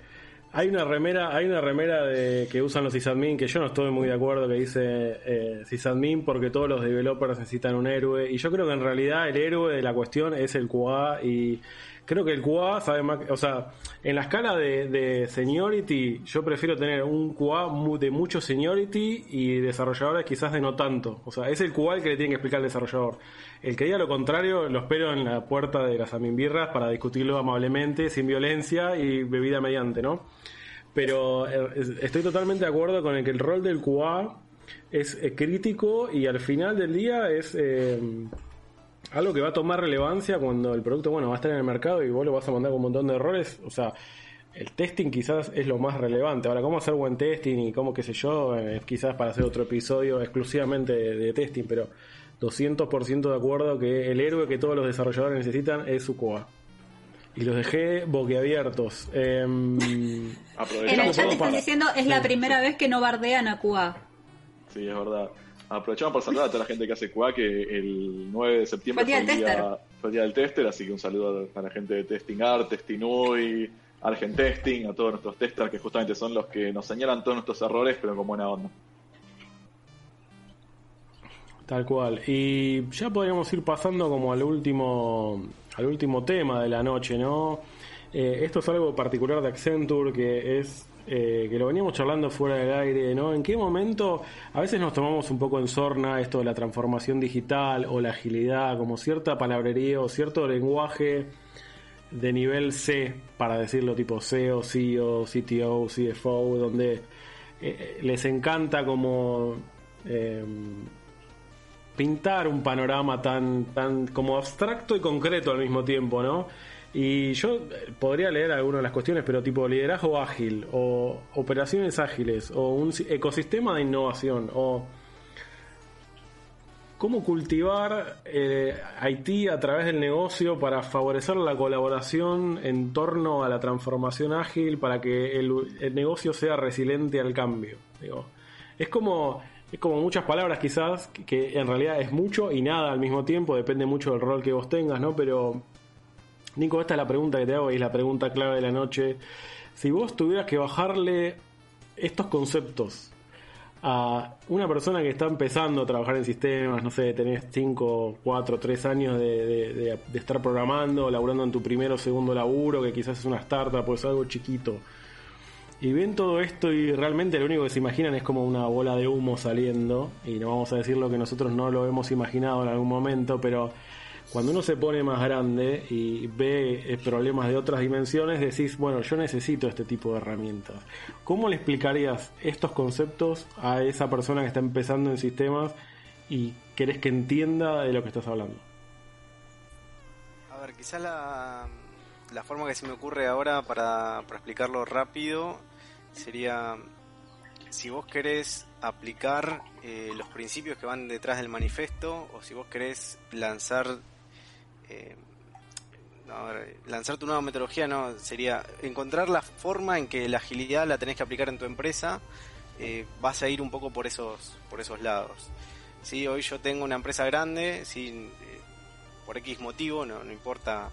[SPEAKER 3] Hay una remera, hay una remera de, que usan los sysadmin que yo no estoy muy de acuerdo que dice eh, sysadmin porque todos los developers necesitan un héroe y yo creo que en realidad el héroe de la cuestión es el QA y creo que el QA sabe más, o sea, en la escala de, de seniority yo prefiero tener un QA de mucho seniority y desarrolladores quizás de no tanto, o sea, es el QA el que le tiene que explicar al desarrollador. El que diga lo contrario lo espero en la puerta de las aminbirras para discutirlo amablemente, sin violencia y bebida mediante, ¿no? Pero eh, estoy totalmente de acuerdo con el que el rol del QA es eh, crítico y al final del día es eh, algo que va a tomar relevancia cuando el producto bueno va a estar en el mercado y vos lo vas a mandar con un montón de errores. O sea, el testing quizás es lo más relevante. Ahora, cómo hacer buen testing y cómo qué sé yo, quizás para hacer otro episodio exclusivamente de testing, pero 200% de acuerdo que el héroe que todos los desarrolladores necesitan es su QA. y los dejé boquiabiertos. *laughs* Eh,
[SPEAKER 2] En el chat están diciendo es la primera vez que no bardean a QA.
[SPEAKER 1] Sí, es verdad. Aprovechamos para saludar a toda la gente que hace QA, que el 9 de septiembre
[SPEAKER 2] Fue el día del tester.
[SPEAKER 1] fue el día del tester, así que un saludo a la gente de Testing Art, Testing UI, Argent Testing, a todos nuestros testers que justamente son los que nos señalan todos nuestros errores, pero con buena onda.
[SPEAKER 3] Tal cual. Y ya podríamos ir pasando como al último, al último tema de la noche, ¿no? Eh, esto es algo particular de Accenture que es eh, que lo veníamos charlando fuera del aire, ¿no? ¿En qué momento a veces nos tomamos un poco en sorna esto de la transformación digital o la agilidad, como cierta palabrería o cierto lenguaje de nivel C, para decirlo tipo CEO, CEO, CTO, CFO, donde eh, les encanta como pintar un panorama tan, tan como abstracto y concreto al mismo tiempo, ¿no? Y yo eh, podría leer algunas de las cuestiones, pero tipo liderazgo ágil, o operaciones ágiles, o un si- ecosistema de innovación, o cómo cultivar eh, Haití a través del negocio para favorecer la colaboración en torno a la transformación ágil para que el, el negocio sea resiliente al cambio. Digo, es como es como muchas palabras quizás que, en realidad es mucho y nada al mismo tiempo, depende mucho del rol que vos tengas, ¿no? Pero Nico, esta es la pregunta que te hago y es la pregunta clave de la noche. Si vos tuvieras que bajarle estos conceptos a una persona que está empezando a trabajar en sistemas, no sé, tenés 5, 4, 3 años de, estar programando, laburando en tu primero o segundo laburo, que quizás es una startup o es algo chiquito, y ven todo esto y realmente lo único que se imaginan es como una bola de humo saliendo, y no vamos a decir lo que nosotros no lo hemos imaginado en algún momento, pero cuando uno se pone más grande y ve eh, problemas de otras dimensiones, decís, bueno, yo necesito este tipo de herramientas. ¿Cómo le explicarías estos conceptos a esa persona que está empezando en sistemas y querés que entienda de lo que estás hablando?
[SPEAKER 4] A ver, quizás la, la forma que se me ocurre ahora para, para explicarlo rápido sería si vos querés aplicar eh, los principios que van detrás del manifiesto o si vos querés lanzar eh, lanzar tu nueva metodología no sería encontrar la forma en que la agilidad la tenés que aplicar en tu empresa eh, vas a ir un poco por esos por esos lados. Sí hoy yo tengo una empresa grande sí eh, por X motivo, no, no importa,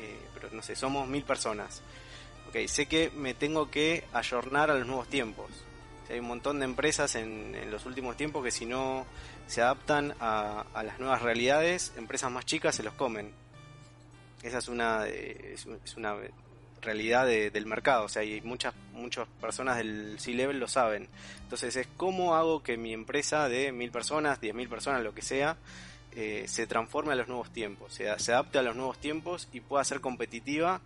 [SPEAKER 4] eh, pero no sé, somos mil personas. Ok, sé que me tengo que ayornar a los nuevos tiempos. O sea, hay un montón de empresas en, los últimos tiempos que si no se adaptan a, a las nuevas realidades, empresas más chicas se los comen. Esa es una, es, es una realidad de- del mercado, o sea, hay muchas, muchas personas del C-Level lo saben. Entonces es cómo hago que mi empresa de mil personas, diez mil personas, lo que sea, eh, se transforme a los nuevos tiempos, se, se adapte a los nuevos tiempos y pueda ser competitiva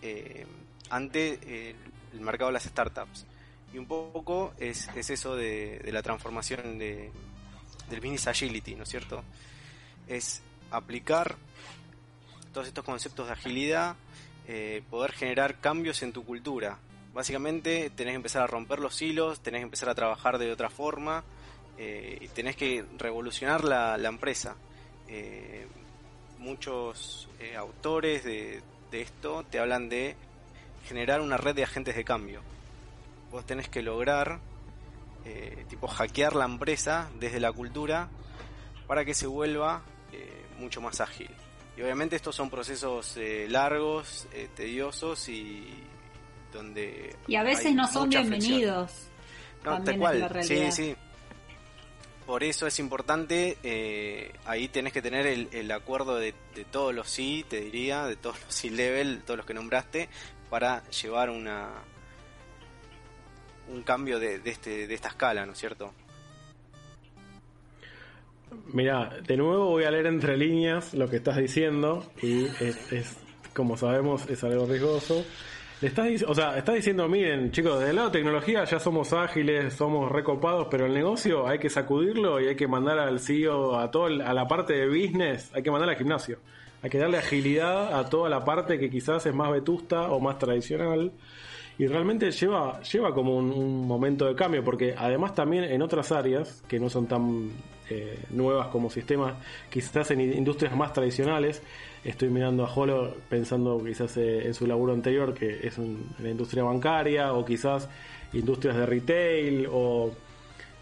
[SPEAKER 4] eh, ante eh, el mercado de las startups. Y un poco es, es eso de, la transformación de, del business agility, ¿no es cierto? Es aplicar todos estos conceptos de agilidad, eh, poder generar cambios en tu cultura. Básicamente tenés que empezar a romper los hilos, tenés que empezar a trabajar de otra forma y tenés que revolucionar la empresa. Eh, muchos eh, autores de, de esto te hablan de generar una red de agentes de cambio. Vos tenés que lograr, eh, tipo, hackear la empresa desde la cultura para que se vuelva mucho más ágil. Y obviamente estos son procesos eh, largos, tediosos y donde...
[SPEAKER 2] Y a veces no son bienvenidos.
[SPEAKER 4] No, tal cual. Sí, sí. Por eso es importante, eh, ahí tenés que tener el, acuerdo de, todos los sí, te diría, de todos los sí level, todos los que nombraste, para llevar una un cambio de, de este, de esta escala, ¿no es cierto?
[SPEAKER 3] Mira, de nuevo voy a leer entre líneas lo que estás diciendo y es, como sabemos es algo riesgoso. Le estás, o sea, estás diciendo, miren, chicos, del lado de tecnología ya somos ágiles, somos recopados, pero el negocio hay que sacudirlo y hay que mandar al CEO, a todo a la parte de business, hay que mandar al gimnasio. Hay que darle agilidad a toda la parte que quizás es más vetusta o más tradicional. Y realmente lleva, lleva como un momento de cambio, porque además también en otras áreas que no son tan eh, nuevas como sistemas, quizás en industrias más tradicionales. Estoy mirando a Holo pensando quizás eh, en su laburo anterior, que es en la industria bancaria, o quizás industrias de retail, o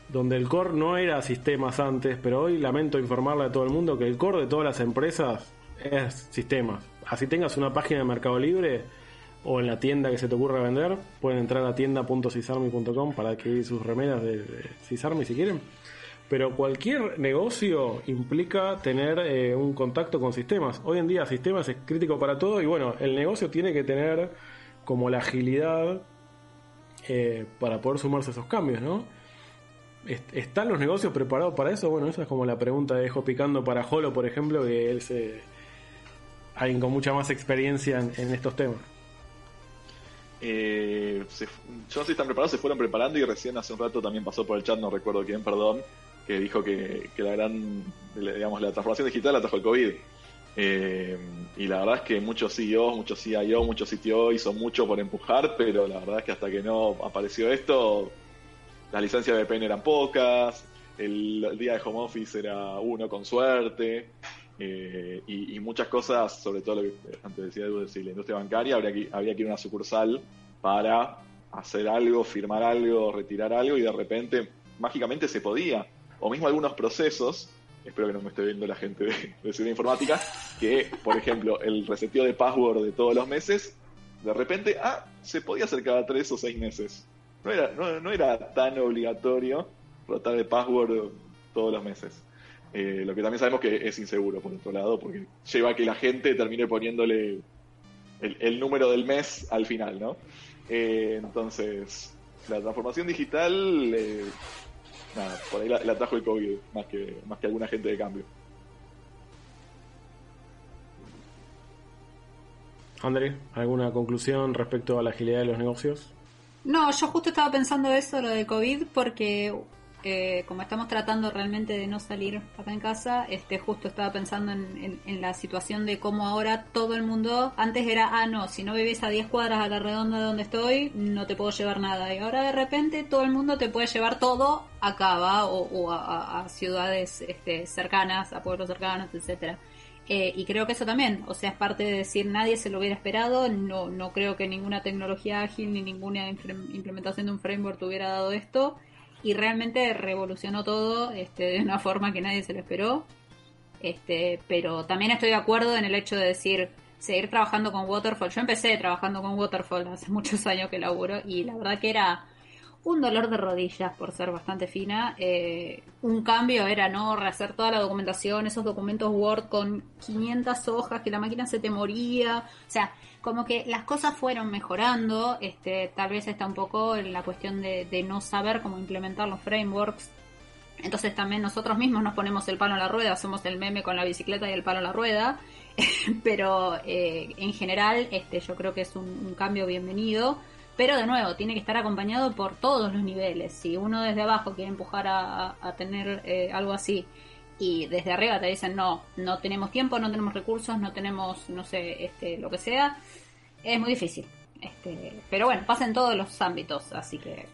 [SPEAKER 3] donde el core no era sistemas antes, pero hoy lamento informarle a todo el mundo que el core de todas las empresas es sistemas. Así tengas una página de Mercado Libre o en la tienda que se te ocurra vender, pueden entrar a tienda.cisarmi.com para adquirir sus remeras de, Cisarmi si quieren. Pero cualquier negocio implica tener eh, un contacto con sistemas. Hoy en día sistemas es crítico para todo y bueno, el negocio tiene que tener como la agilidad eh, para poder sumarse a esos cambios, ¿no? ¿Están los negocios preparados para eso? Bueno, esa es como la pregunta de dejo picando para Holo, por ejemplo, que él se... alguien con mucha más experiencia en, estos temas.
[SPEAKER 1] Eh, yo no sé si están preparados, se fueron preparando y recién hace un rato también pasó por el chat, no recuerdo quién, perdón, que dijo que, la gran, digamos, la transformación digital la trajo el COVID. Eh, y la verdad es que muchos CEOs, muchos CIO, muchos CTO hizo mucho por empujar, pero la verdad es que hasta que no apareció esto, las licencias de VPN eran pocas, el, día de home office era uno con suerte, eh, y, muchas cosas, sobre todo lo que antes decía Edu, decir, la industria bancaria, habría que, habría que ir a una sucursal para hacer algo, firmar algo, retirar algo, y de repente, mágicamente se podía. O mismo algunos procesos, espero que no me esté viendo la gente de, de seguridad informática, que, por ejemplo, el reseteo de password de todos los meses, de repente, ah, se podía hacer cada tres o seis meses no era, no, era tan obligatorio rotar de password todos los meses. Eh, lo que también sabemos que es inseguro, por otro lado, porque lleva a que la gente termine poniéndole el, número del mes al final, ¿no? Eh, entonces, la transformación digital, eh, nada, por ahí la, trajo el COVID, más que, más que alguna gente de cambio.
[SPEAKER 3] André, ¿alguna conclusión respecto a la agilidad de los negocios?
[SPEAKER 2] No, yo justo estaba pensando eso, lo de COVID, porque eh, como estamos tratando realmente de no salir acá en casa, este justo estaba pensando en, la situación de cómo ahora todo el mundo, antes era, ah, no, si no vivís a 10 cuadras a la redonda de donde estoy, no te puedo llevar nada. Y ahora de repente todo el mundo te puede llevar todo acá, ¿va? O, a, ciudades este, cercanas, a pueblos cercanos, etcétera. Eh, y creo que eso también, o sea, es parte de decir nadie se lo hubiera esperado, no, no creo que ninguna tecnología ágil ni ninguna implementación de un framework hubiera dado esto y realmente revolucionó todo este, de una forma que nadie se lo esperó. Este, pero también estoy de acuerdo en el hecho de decir seguir trabajando con Waterfall. Yo empecé trabajando con Waterfall hace *laughs* muchos años que laburo y la verdad que era un dolor de rodillas por ser bastante fina. Eh, un cambio era no rehacer toda la documentación, esos documentos Word con 500 hojas que la máquina se te moría. O sea, como que las cosas fueron mejorando. Este, tal vez está un poco en la cuestión de, no saber cómo implementar los frameworks. Entonces también nosotros mismos nos ponemos el palo en la rueda, hacemos el meme con la bicicleta y el palo en la rueda. *laughs* Pero eh, en general, este, yo creo que es un cambio bienvenido pero de nuevo, tiene que estar acompañado por todos los niveles. Si uno desde abajo quiere empujar a, tener eh, algo así y desde arriba te dicen no, no tenemos tiempo, no tenemos recursos, no tenemos, no sé, este, lo que sea, es muy difícil. Este, pero bueno, pasa en todos los ámbitos, así que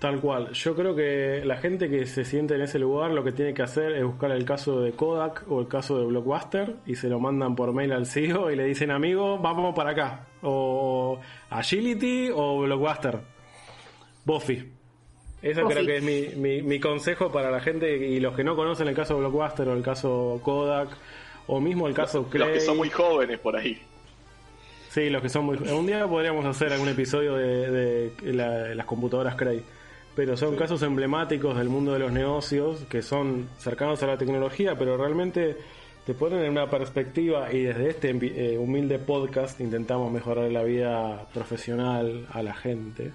[SPEAKER 3] Tal cual. Yo creo que la gente que se siente en ese lugar lo que tiene que hacer es buscar el caso de Kodak o el caso de Blockbuster y se lo mandan por mail al CEO y le dicen, amigo, vamos para acá. O Agility o Blockbuster. Buffy. Ese creo que es mi, mi, consejo para la gente y los que no conocen el caso de Blockbuster o el caso Kodak o mismo el caso
[SPEAKER 1] Clay. Los que son muy jóvenes por ahí.
[SPEAKER 3] Sí, los que son muy... Un día podríamos hacer algún episodio de, las computadoras Cray pero son casos emblemáticos del mundo de los negocios que son cercanos a la tecnología, pero realmente te ponen en una perspectiva y desde este eh, humilde podcast intentamos mejorar la vida profesional a la gente.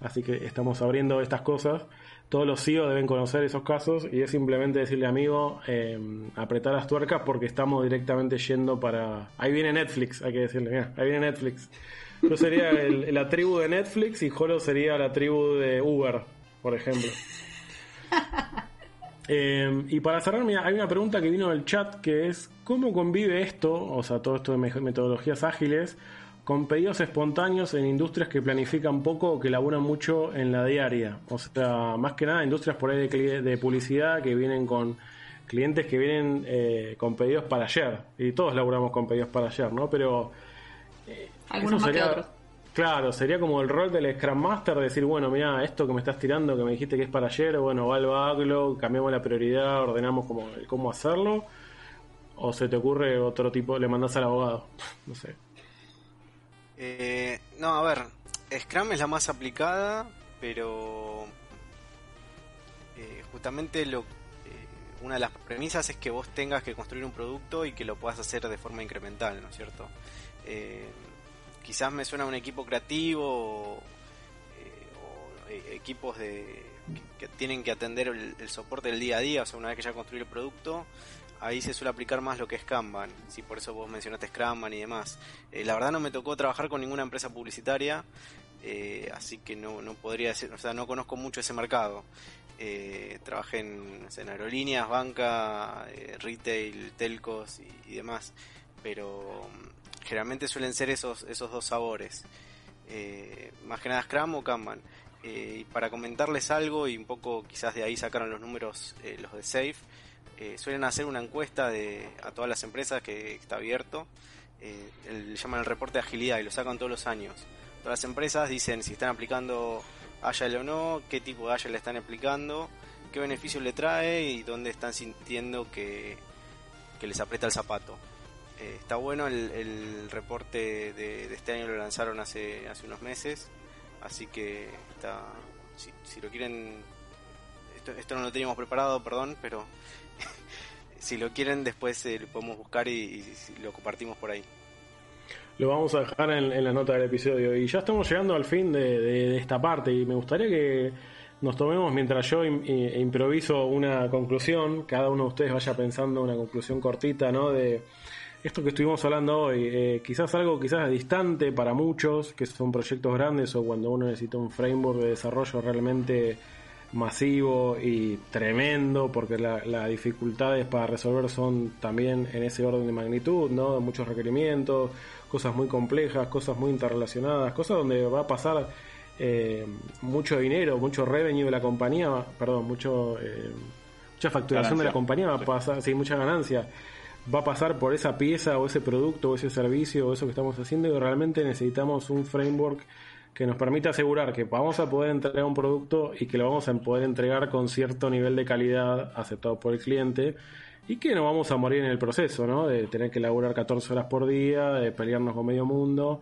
[SPEAKER 3] Así que estamos abriendo estas cosas. Todos los CEO deben conocer esos casos y es simplemente decirle amigo, eh, apretar las tuercas porque estamos directamente yendo para... Ahí viene Netflix, hay que decirle, ahí viene Netflix. Yo sería *laughs* la tribu de Netflix y Jolo sería la tribu de Uber, por ejemplo. *laughs* Eh, y para cerrar, hay una pregunta que vino del chat que es: ¿cómo convive esto, o sea, todo esto de metodologías ágiles, con pedidos espontáneos en industrias que planifican poco o que laburan mucho en la diaria. O sea, más que nada industrias por ahí de, de publicidad que vienen con clientes que vienen eh, con pedidos para ayer. Y todos laburamos con pedidos para ayer, ¿no? Pero...
[SPEAKER 2] Eh, Algunos más que otros.
[SPEAKER 3] Claro, sería como el rol del Scrum Master, decir, bueno, mira, esto que me estás tirando, que me dijiste que es para ayer, bueno, va al backlog, cambiamos la prioridad, ordenamos cómo, cómo hacerlo, o se te ocurre otro tipo, le mandas al abogado, *laughs* no sé.
[SPEAKER 4] Eh, no, a ver, Scrum es la más aplicada, pero eh, justamente lo, eh, una de las premisas es que vos tengas que construir un producto y que lo puedas hacer de forma incremental, ¿no es cierto? quizás me suena un equipo creativo o, equipos de que, tienen que atender el, el, soporte del día a día, o sea, una vez que ya construí el producto, ahí se suele aplicar más lo que es Kanban, si por eso vos mencionaste Scrumban y demás. Eh, la verdad no me tocó trabajar con ninguna empresa publicitaria, eh, así que no, no podría decir, o sea, no conozco mucho ese mercado. Eh, trabajé en, aerolíneas, banca, retail, telcos y, demás, pero mm, generalmente suelen ser esos, esos dos sabores. más que nada Scrum o Kanban. y para comentarles algo y un poco quizás de ahí sacaron los números los de Safe, eh, suelen hacer una encuesta de, a todas las empresas que está abierto. Eh, le llaman el reporte de agilidad y lo sacan todos los años. Todas las empresas dicen si están aplicando Agile o no, qué tipo de Agile le están aplicando, qué beneficios le trae y dónde están sintiendo que, les aprieta el zapato. Eh, está bueno el, reporte de, este año lo lanzaron hace, hace unos meses, así que está, si, lo quieren, esto, esto no lo teníamos preparado, perdón, pero *laughs* si lo quieren, después eh, lo podemos buscar y, lo compartimos por ahí.
[SPEAKER 3] Lo vamos a dejar en, la nota del episodio. Y ya estamos llegando al fin de, esta parte. Y me gustaría que nos tomemos mientras yo improviso una conclusión. Cada uno de ustedes vaya pensando una conclusión cortita, ¿no? De esto que estuvimos hablando hoy. Eh, quizás algo quizás distante para muchos, que son proyectos grandes o cuando uno necesita un framework de desarrollo realmente masivo y tremendo porque las dificultades para resolver son también en ese orden de magnitud, ¿no? Muchos requerimientos, cosas muy complejas, cosas muy interrelacionadas, cosas donde va a pasar eh, mucho dinero, mucho revenue de la compañía, perdón, mucho eh, mucha facturación de la compañía va a pasar, sí, mucha ganancia. Va a pasar por esa pieza o ese producto o ese servicio o eso que estamos haciendo y realmente necesitamos un framework que nos permite asegurar que vamos a poder entregar un producto y que lo vamos a poder entregar con cierto nivel de calidad aceptado por el cliente y que no vamos a morir en el proceso, ¿no? De tener que laburar 14 horas por día, de pelearnos con medio mundo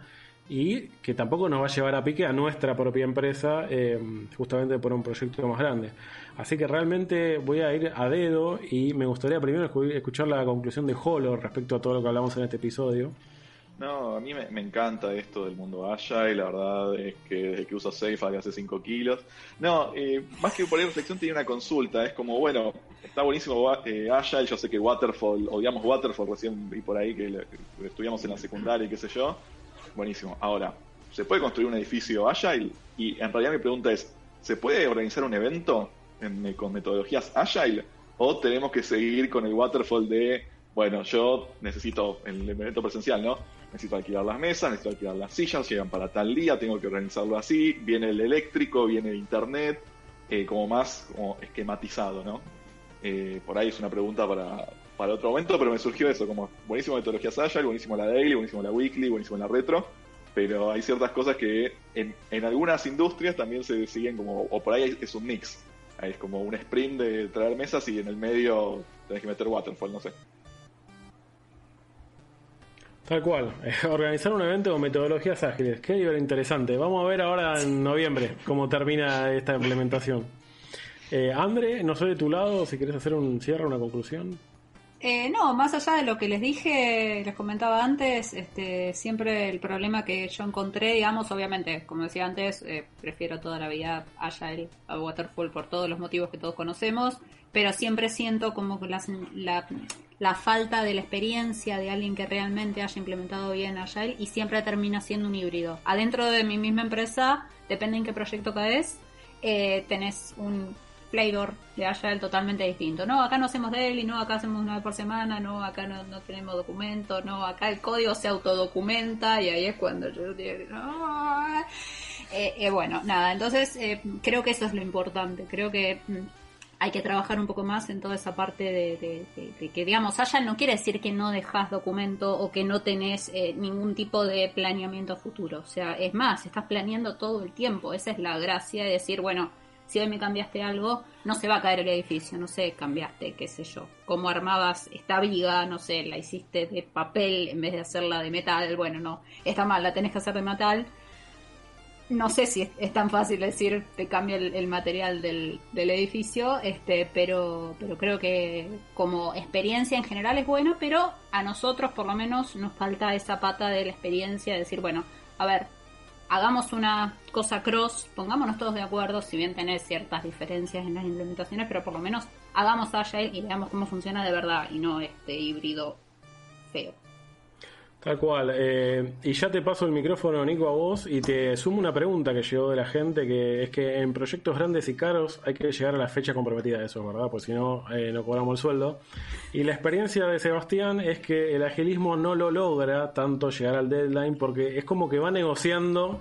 [SPEAKER 3] y que tampoco nos va a llevar a pique a nuestra propia empresa eh, justamente por un proyecto más grande. Así que realmente voy a ir a dedo y me gustaría primero escuchar la conclusión de Holo respecto a todo lo que hablamos en este episodio.
[SPEAKER 1] No, a mí me, encanta esto del mundo Agile, la verdad es que desde que uso Safe hace 5 kilos. No, eh, más que por ahí reflexión tiene una consulta, es como, bueno, está buenísimo eh, Agile, yo sé que Waterfall, odiamos Waterfall recién y por ahí que, estudiamos en la secundaria y qué sé yo, buenísimo. Ahora, ¿se puede construir un edificio Agile? Y en realidad mi pregunta es, ¿se puede organizar un evento con metodologías Agile? ¿O tenemos que seguir con el Waterfall de, bueno, yo necesito el evento presencial, ¿no? Necesito alquilar las mesas, necesito alquilar las sillas, llegan para tal día, tengo que organizarlo así, viene el eléctrico, viene el internet, eh, como más esquematizado, ¿no? Eh, por ahí es una pregunta para, para otro momento, pero me surgió eso, como buenísimo metodología Agile, buenísimo la Daily, buenísimo la Weekly, buenísimo la Retro, pero hay ciertas cosas que en, en algunas industrias también se siguen como, o por ahí es un mix, es como un sprint de traer mesas y en el medio tenés que meter waterfall, no sé.
[SPEAKER 3] Tal cual. *laughs* Organizar un evento con metodologías ágiles. Qué interesante. Vamos a ver ahora en noviembre cómo termina esta implementación. Eh, Andre, no sé de tu lado si quieres hacer un cierre, una conclusión.
[SPEAKER 2] Eh, no, más allá de lo que les dije, les comentaba antes, este, siempre el problema que yo encontré, digamos, obviamente, como decía antes, eh, prefiero toda la vida Agile a Waterfall por todos los motivos que todos conocemos, pero siempre siento como que la, la falta de la experiencia de alguien que realmente haya implementado bien Agile y siempre termina siendo un híbrido. Adentro de mi misma empresa, depende en qué proyecto caes, eh, tenés un flavor de Agile totalmente distinto. No, acá no hacemos daily, no, acá hacemos una vez por semana, no, acá no, no tenemos documento, no, acá el código se autodocumenta y ahí es cuando yo digo, eh, eh, bueno, nada, entonces eh, creo que eso es lo importante, creo que mm, hay que trabajar un poco más en toda esa parte de, que, digamos, Agile no quiere decir que no dejas documento o que no tenés eh, ningún tipo de planeamiento futuro. O sea, es más, estás planeando todo el tiempo. Esa es la gracia de decir, bueno, si hoy me cambiaste algo, no se va a caer el edificio, no sé, cambiaste, qué sé yo. Cómo armabas esta viga, no sé, la hiciste de papel en vez de hacerla de metal. Bueno, no, está mal, la tenés que hacer de metal no sé si es, tan fácil decir te cambia el, material del, edificio, este, pero, pero creo que como experiencia en general es bueno, pero a nosotros por lo menos nos falta esa pata de la experiencia de decir, bueno, a ver, hagamos una cosa cross, pongámonos todos de acuerdo, si bien tenés ciertas diferencias en las implementaciones, pero por lo menos hagamos Agile y veamos cómo funciona de verdad y no este híbrido feo.
[SPEAKER 3] Tal cual. Eh, y ya te paso el micrófono, Nico, a vos y te sumo una pregunta que llegó de la gente, que es que en proyectos grandes y caros hay que llegar a la fecha comprometida de eso, ¿verdad? Pues si no, eh, no cobramos el sueldo. Y la experiencia de Sebastián es que el agilismo no lo logra tanto llegar al deadline porque es como que va negociando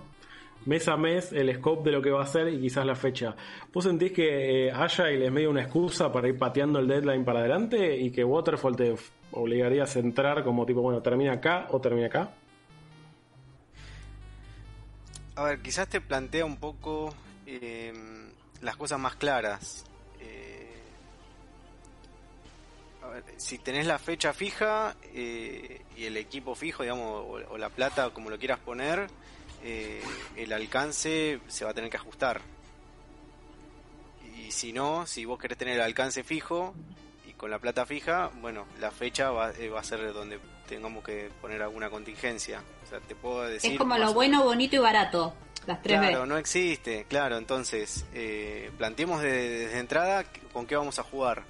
[SPEAKER 3] mes a mes el scope de lo que va a ser y quizás la fecha. ¿Vos sentís que eh, Agile es medio una excusa para ir pateando el deadline para adelante y que Waterfall te obligaría a centrar como tipo, bueno, termina acá o termina acá?
[SPEAKER 4] A ver, quizás te plantea un poco em, las cosas más claras. Eh, a ver, si tenés la fecha fija eh, y el equipo fijo, digamos, o, la plata, como lo quieras poner, eh, el alcance se va a tener que ajustar. Y si no, si vos querés tener el alcance fijo, con la plata fija, bueno, la fecha va, eh, va, a ser donde tengamos que poner alguna contingencia. O sea, te puedo decir.
[SPEAKER 2] Es como lo bueno, bonito y barato. Las tres
[SPEAKER 4] Claro, no existe, claro. Entonces, eh, planteemos desde, entrada con qué vamos a jugar.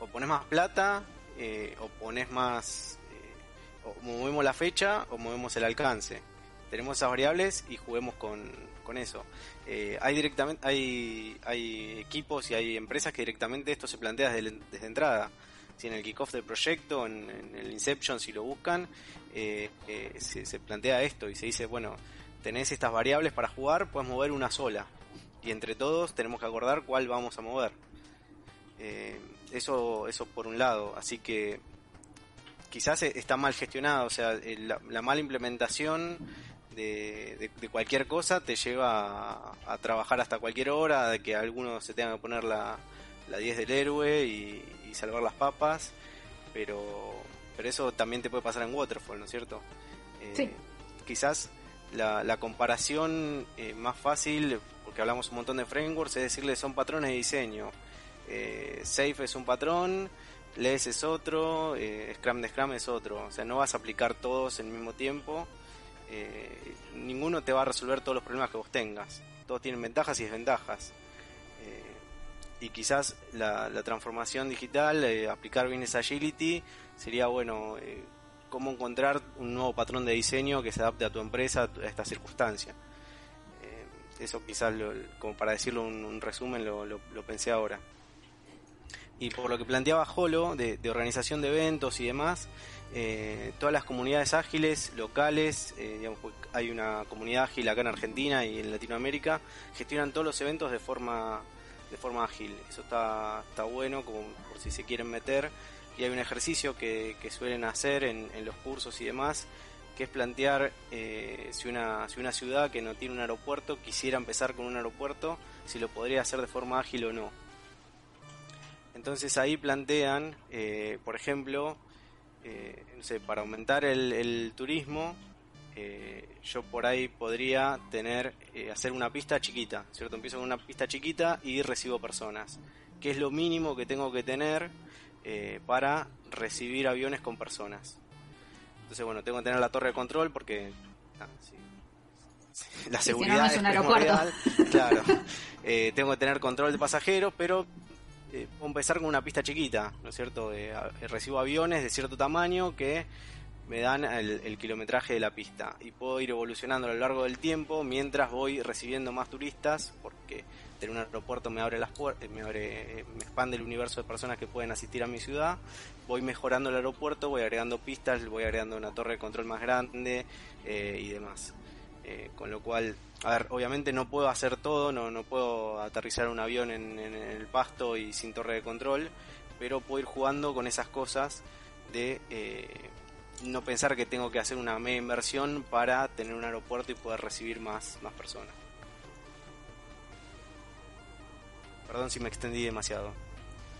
[SPEAKER 4] O pones más plata, eh, o pones más. Eh, o movemos la fecha, o movemos el alcance. Tenemos esas variables y juguemos con, con eso. Eh, hay directamente hay, hay equipos y hay empresas que directamente esto se plantea desde, entrada. Si en el kickoff del proyecto, en, el Inception, si lo buscan, eh, eh, se, plantea esto y se dice, bueno, tenés estas variables para jugar, puedes mover una sola. Y entre todos tenemos que acordar cuál vamos a mover. eso, eso por un lado. Así que quizás está mal gestionado, o sea, la mala implementación de, cualquier cosa te lleva a, trabajar hasta cualquier hora, de que alguno se tenga que poner la, la 10 del héroe y, salvar las papas, pero, pero eso también te puede pasar en Waterfall, ¿no es cierto?
[SPEAKER 2] Eh,
[SPEAKER 4] quizás la, comparación eh, más fácil, porque hablamos un montón de frameworks, es decirle son patrones de diseño. Eh, Safe es un patrón, LES es otro, Scrum de Scrum es otro. O sea, no vas a aplicar todos al mismo tiempo eh, ninguno te va a resolver todos los problemas que vos tengas. Todos tienen ventajas y desventajas. Eh, y quizás la, transformación digital, eh, aplicar bien esa agility, sería bueno, cómo encontrar un nuevo patrón de diseño que se adapte a tu empresa, a esta circunstancia. eso quizás, como para decirlo un, un resumen, lo, lo, pensé ahora. Y por lo que planteaba Holo, de organización de eventos y demás, eh, todas las comunidades ágiles locales, eh, hay una comunidad ágil acá en Argentina y en Latinoamérica, gestionan todos los eventos de forma de forma ágil. Eso está, está bueno, como por si se quieren meter. Y hay un ejercicio que, suelen hacer en, los cursos y demás, que es plantear eh, si, una, si una ciudad que no tiene un aeropuerto quisiera empezar con un aeropuerto, si lo podría hacer de forma ágil o no. Entonces ahí plantean, por ejemplo, eh, no sé, para aumentar el, turismo, eh, yo por ahí podría tener, eh, hacer una pista chiquita, ¿cierto? Empiezo con una pista chiquita y recibo personas, que es lo mínimo que tengo que tener para recibir aviones con personas. Entonces, bueno, tengo que tener la torre de control porque ah, la seguridad es, un Claro, tengo que tener control de pasajeros, pero empezar con una pista chiquita, ¿no es cierto? recibo aviones de cierto tamaño que me dan el, kilometraje de la pista y puedo ir evolucionando a lo largo del tiempo mientras voy recibiendo más turistas porque tener un aeropuerto me abre las puertas, me abre, me expande el universo de personas que pueden asistir a mi ciudad, voy mejorando el aeropuerto, voy agregando pistas, voy agregando una torre de control más grande eh, y demás. Eh, con lo cual, a ver, obviamente no puedo hacer todo, no, no puedo aterrizar un avión en, el pasto y sin torre de control, pero puedo ir jugando con esas cosas de eh, no pensar que tengo que hacer una media inversión para tener un aeropuerto y poder recibir más, más personas. Perdón si me extendí demasiado.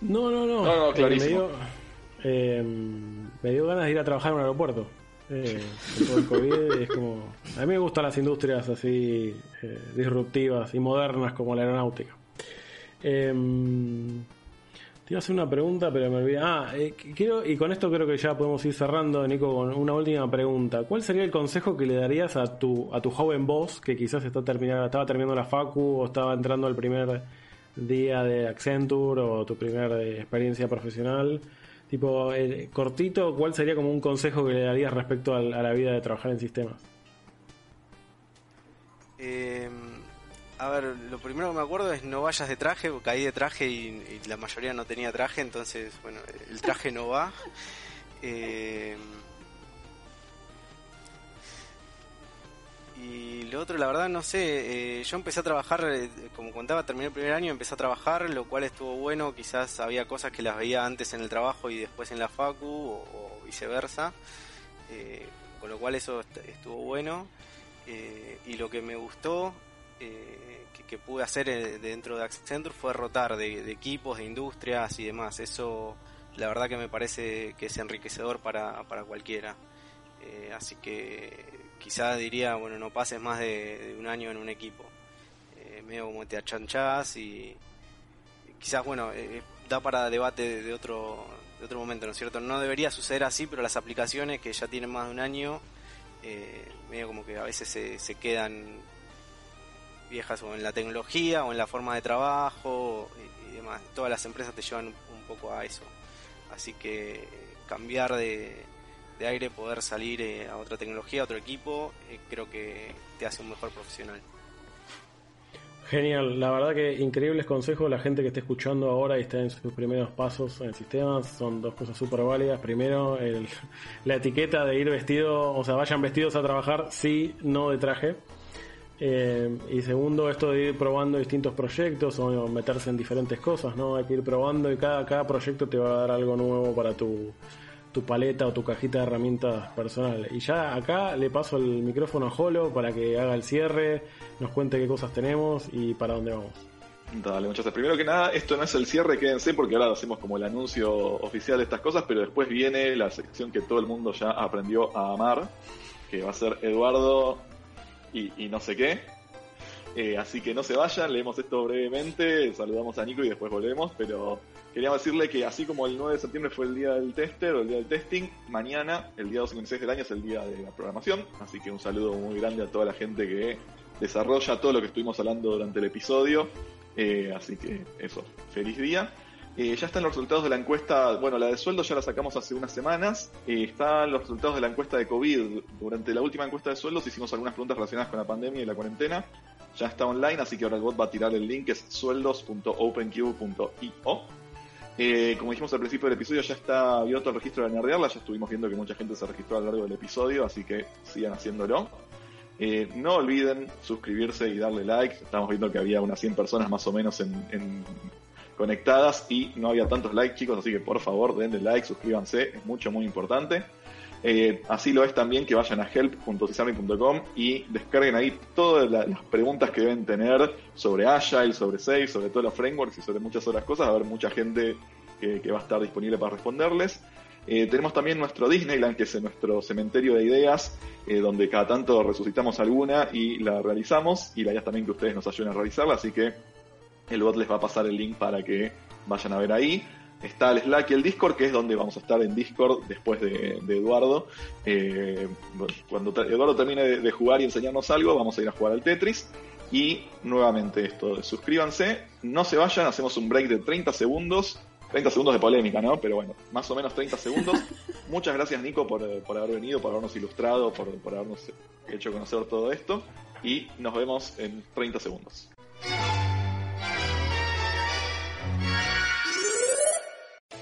[SPEAKER 3] No, no, no.
[SPEAKER 1] No, no, clarísimo.
[SPEAKER 3] Eh, me, dio, ganas de ir a trabajar en un aeropuerto. Eh, el COVID es como... A mí me gustan las industrias así eh, disruptivas y modernas como la aeronáutica. Eh, te iba a hacer una pregunta, pero me olvidé. Ah, eh, quiero, y con esto creo que ya podemos ir cerrando, Nico, con una última pregunta. ¿Cuál sería el consejo que le darías a tu, a tu joven voz que quizás está terminando, estaba terminando la facu o estaba entrando al primer día de Accenture o tu primera experiencia profesional? Tipo, eh, cortito, ¿cuál sería como un consejo que le darías respecto a, la vida de trabajar en sistemas?
[SPEAKER 4] Eh a ver, lo primero que me acuerdo es no vayas de traje, porque caí de traje y, la mayoría no tenía traje, entonces, bueno, el traje no va. Eh, y lo otro, la verdad, no sé, eh, yo empecé a trabajar, eh, como contaba, terminé el primer año, empecé a trabajar, lo cual estuvo bueno, quizás había cosas que las veía antes en el trabajo y después en la facu, o, viceversa, con lo cual eso estuvo bueno. y lo que me gustó eh, que, pude hacer eh, dentro de Accenture fue rotar de, equipos, de industrias y demás. Eso la verdad que me parece que es enriquecedor para, para cualquiera. Eh, así que quizás diría, bueno, no pases más de, un año en un equipo. medio como te achanchás y quizás, bueno, da para debate de otro, de otro momento, ¿no es cierto? No debería suceder así, pero las aplicaciones que ya tienen más de un año, medio como que a veces se, se quedan viejas o en la tecnología o en la forma de trabajo y, demás. Todas las empresas te llevan un, poco a eso. Así que cambiar de, aire, poder salir eh, a otra tecnología, a otro equipo, eh, creo que te hace un mejor profesional.
[SPEAKER 3] Genial, la verdad que increíbles consejos. La gente que esté escuchando ahora y está en sus primeros pasos en sistemas son dos cosas súper válidas. Primero, *laughs* la etiqueta de ir vestido, o sea, vayan vestidos a trabajar, sí, no de traje. Eh, y segundo, esto de ir probando distintos proyectos o meterse en diferentes cosas, ¿no? Hay que ir probando y cada, cada proyecto te va a dar algo nuevo para tu, tu paleta o tu cajita de herramientas personal. Y ya acá le paso el micrófono a Jolo para que haga el cierre, nos cuente qué cosas tenemos y para dónde vamos.
[SPEAKER 1] Dale, muchachos. Primero que nada, esto no es el cierre, quédense porque ahora hacemos como el anuncio oficial de estas cosas, pero después viene la sección que todo el mundo ya aprendió a amar, que va a ser Eduardo y, no sé qué. Eh, así que no se vayan, leemos esto brevemente, saludamos a Nico y después volvemos, pero queríamos decirle que así como el 9 de septiembre fue el día del tester o el día del testing, mañana, el día 256 del año, es el día de la programación, así que un saludo muy grande a toda la gente que desarrolla todo lo que estuvimos hablando durante el episodio, eh, así que eso, feliz día. Eh, ya están los resultados de la encuesta, bueno, la de sueldo ya la sacamos hace unas semanas. Eh, están los resultados de la encuesta de COVID. Durante la última encuesta de sueldos hicimos algunas preguntas relacionadas con la pandemia y la cuarentena. Ya está online, así que ahora el bot va a tirar el link, es sueldos.openq.io. Eh, como dijimos al principio del episodio, ya está abierto el registro de Nerdearla. Ya estuvimos viendo que mucha gente se registró a lo largo del episodio, así que sigan haciéndolo. Eh, no olviden suscribirse y darle like. Estamos viendo que había unas 100 personas más o menos en conectadas y no había tantos likes, chicos, así que por favor denle like, suscríbanse, es mucho, muy importante. Eh, así lo es también que vayan a help.cisami.com y descarguen ahí todas las preguntas que deben tener sobre Agile, sobre Safe, sobre todos los frameworks y sobre muchas otras cosas. Va a haber mucha gente que, va a estar disponible para responderles. Eh, tenemos también nuestro Disneyland, que es nuestro cementerio de ideas, eh, donde cada tanto resucitamos alguna y la realizamos. Y la idea es también que ustedes nos ayuden a realizarla, así que el bot les va a pasar el link para que vayan a ver ahí. Está el Slack y el Discord, que es donde vamos a estar en Discord después de, Eduardo. Eh, cuando Eduardo termine de, jugar y enseñarnos algo, vamos a ir a jugar al Tetris. Y nuevamente esto, suscríbanse, no se vayan, hacemos un break de 30 segundos 30 segundos de polémica, ¿no? Pero bueno, más o menos 30 segundos. *laughs* Muchas gracias, Nico, por, por haber venido, por habernos ilustrado, por, por habernos hecho conocer todo esto. Y nos vemos en 30 segundos.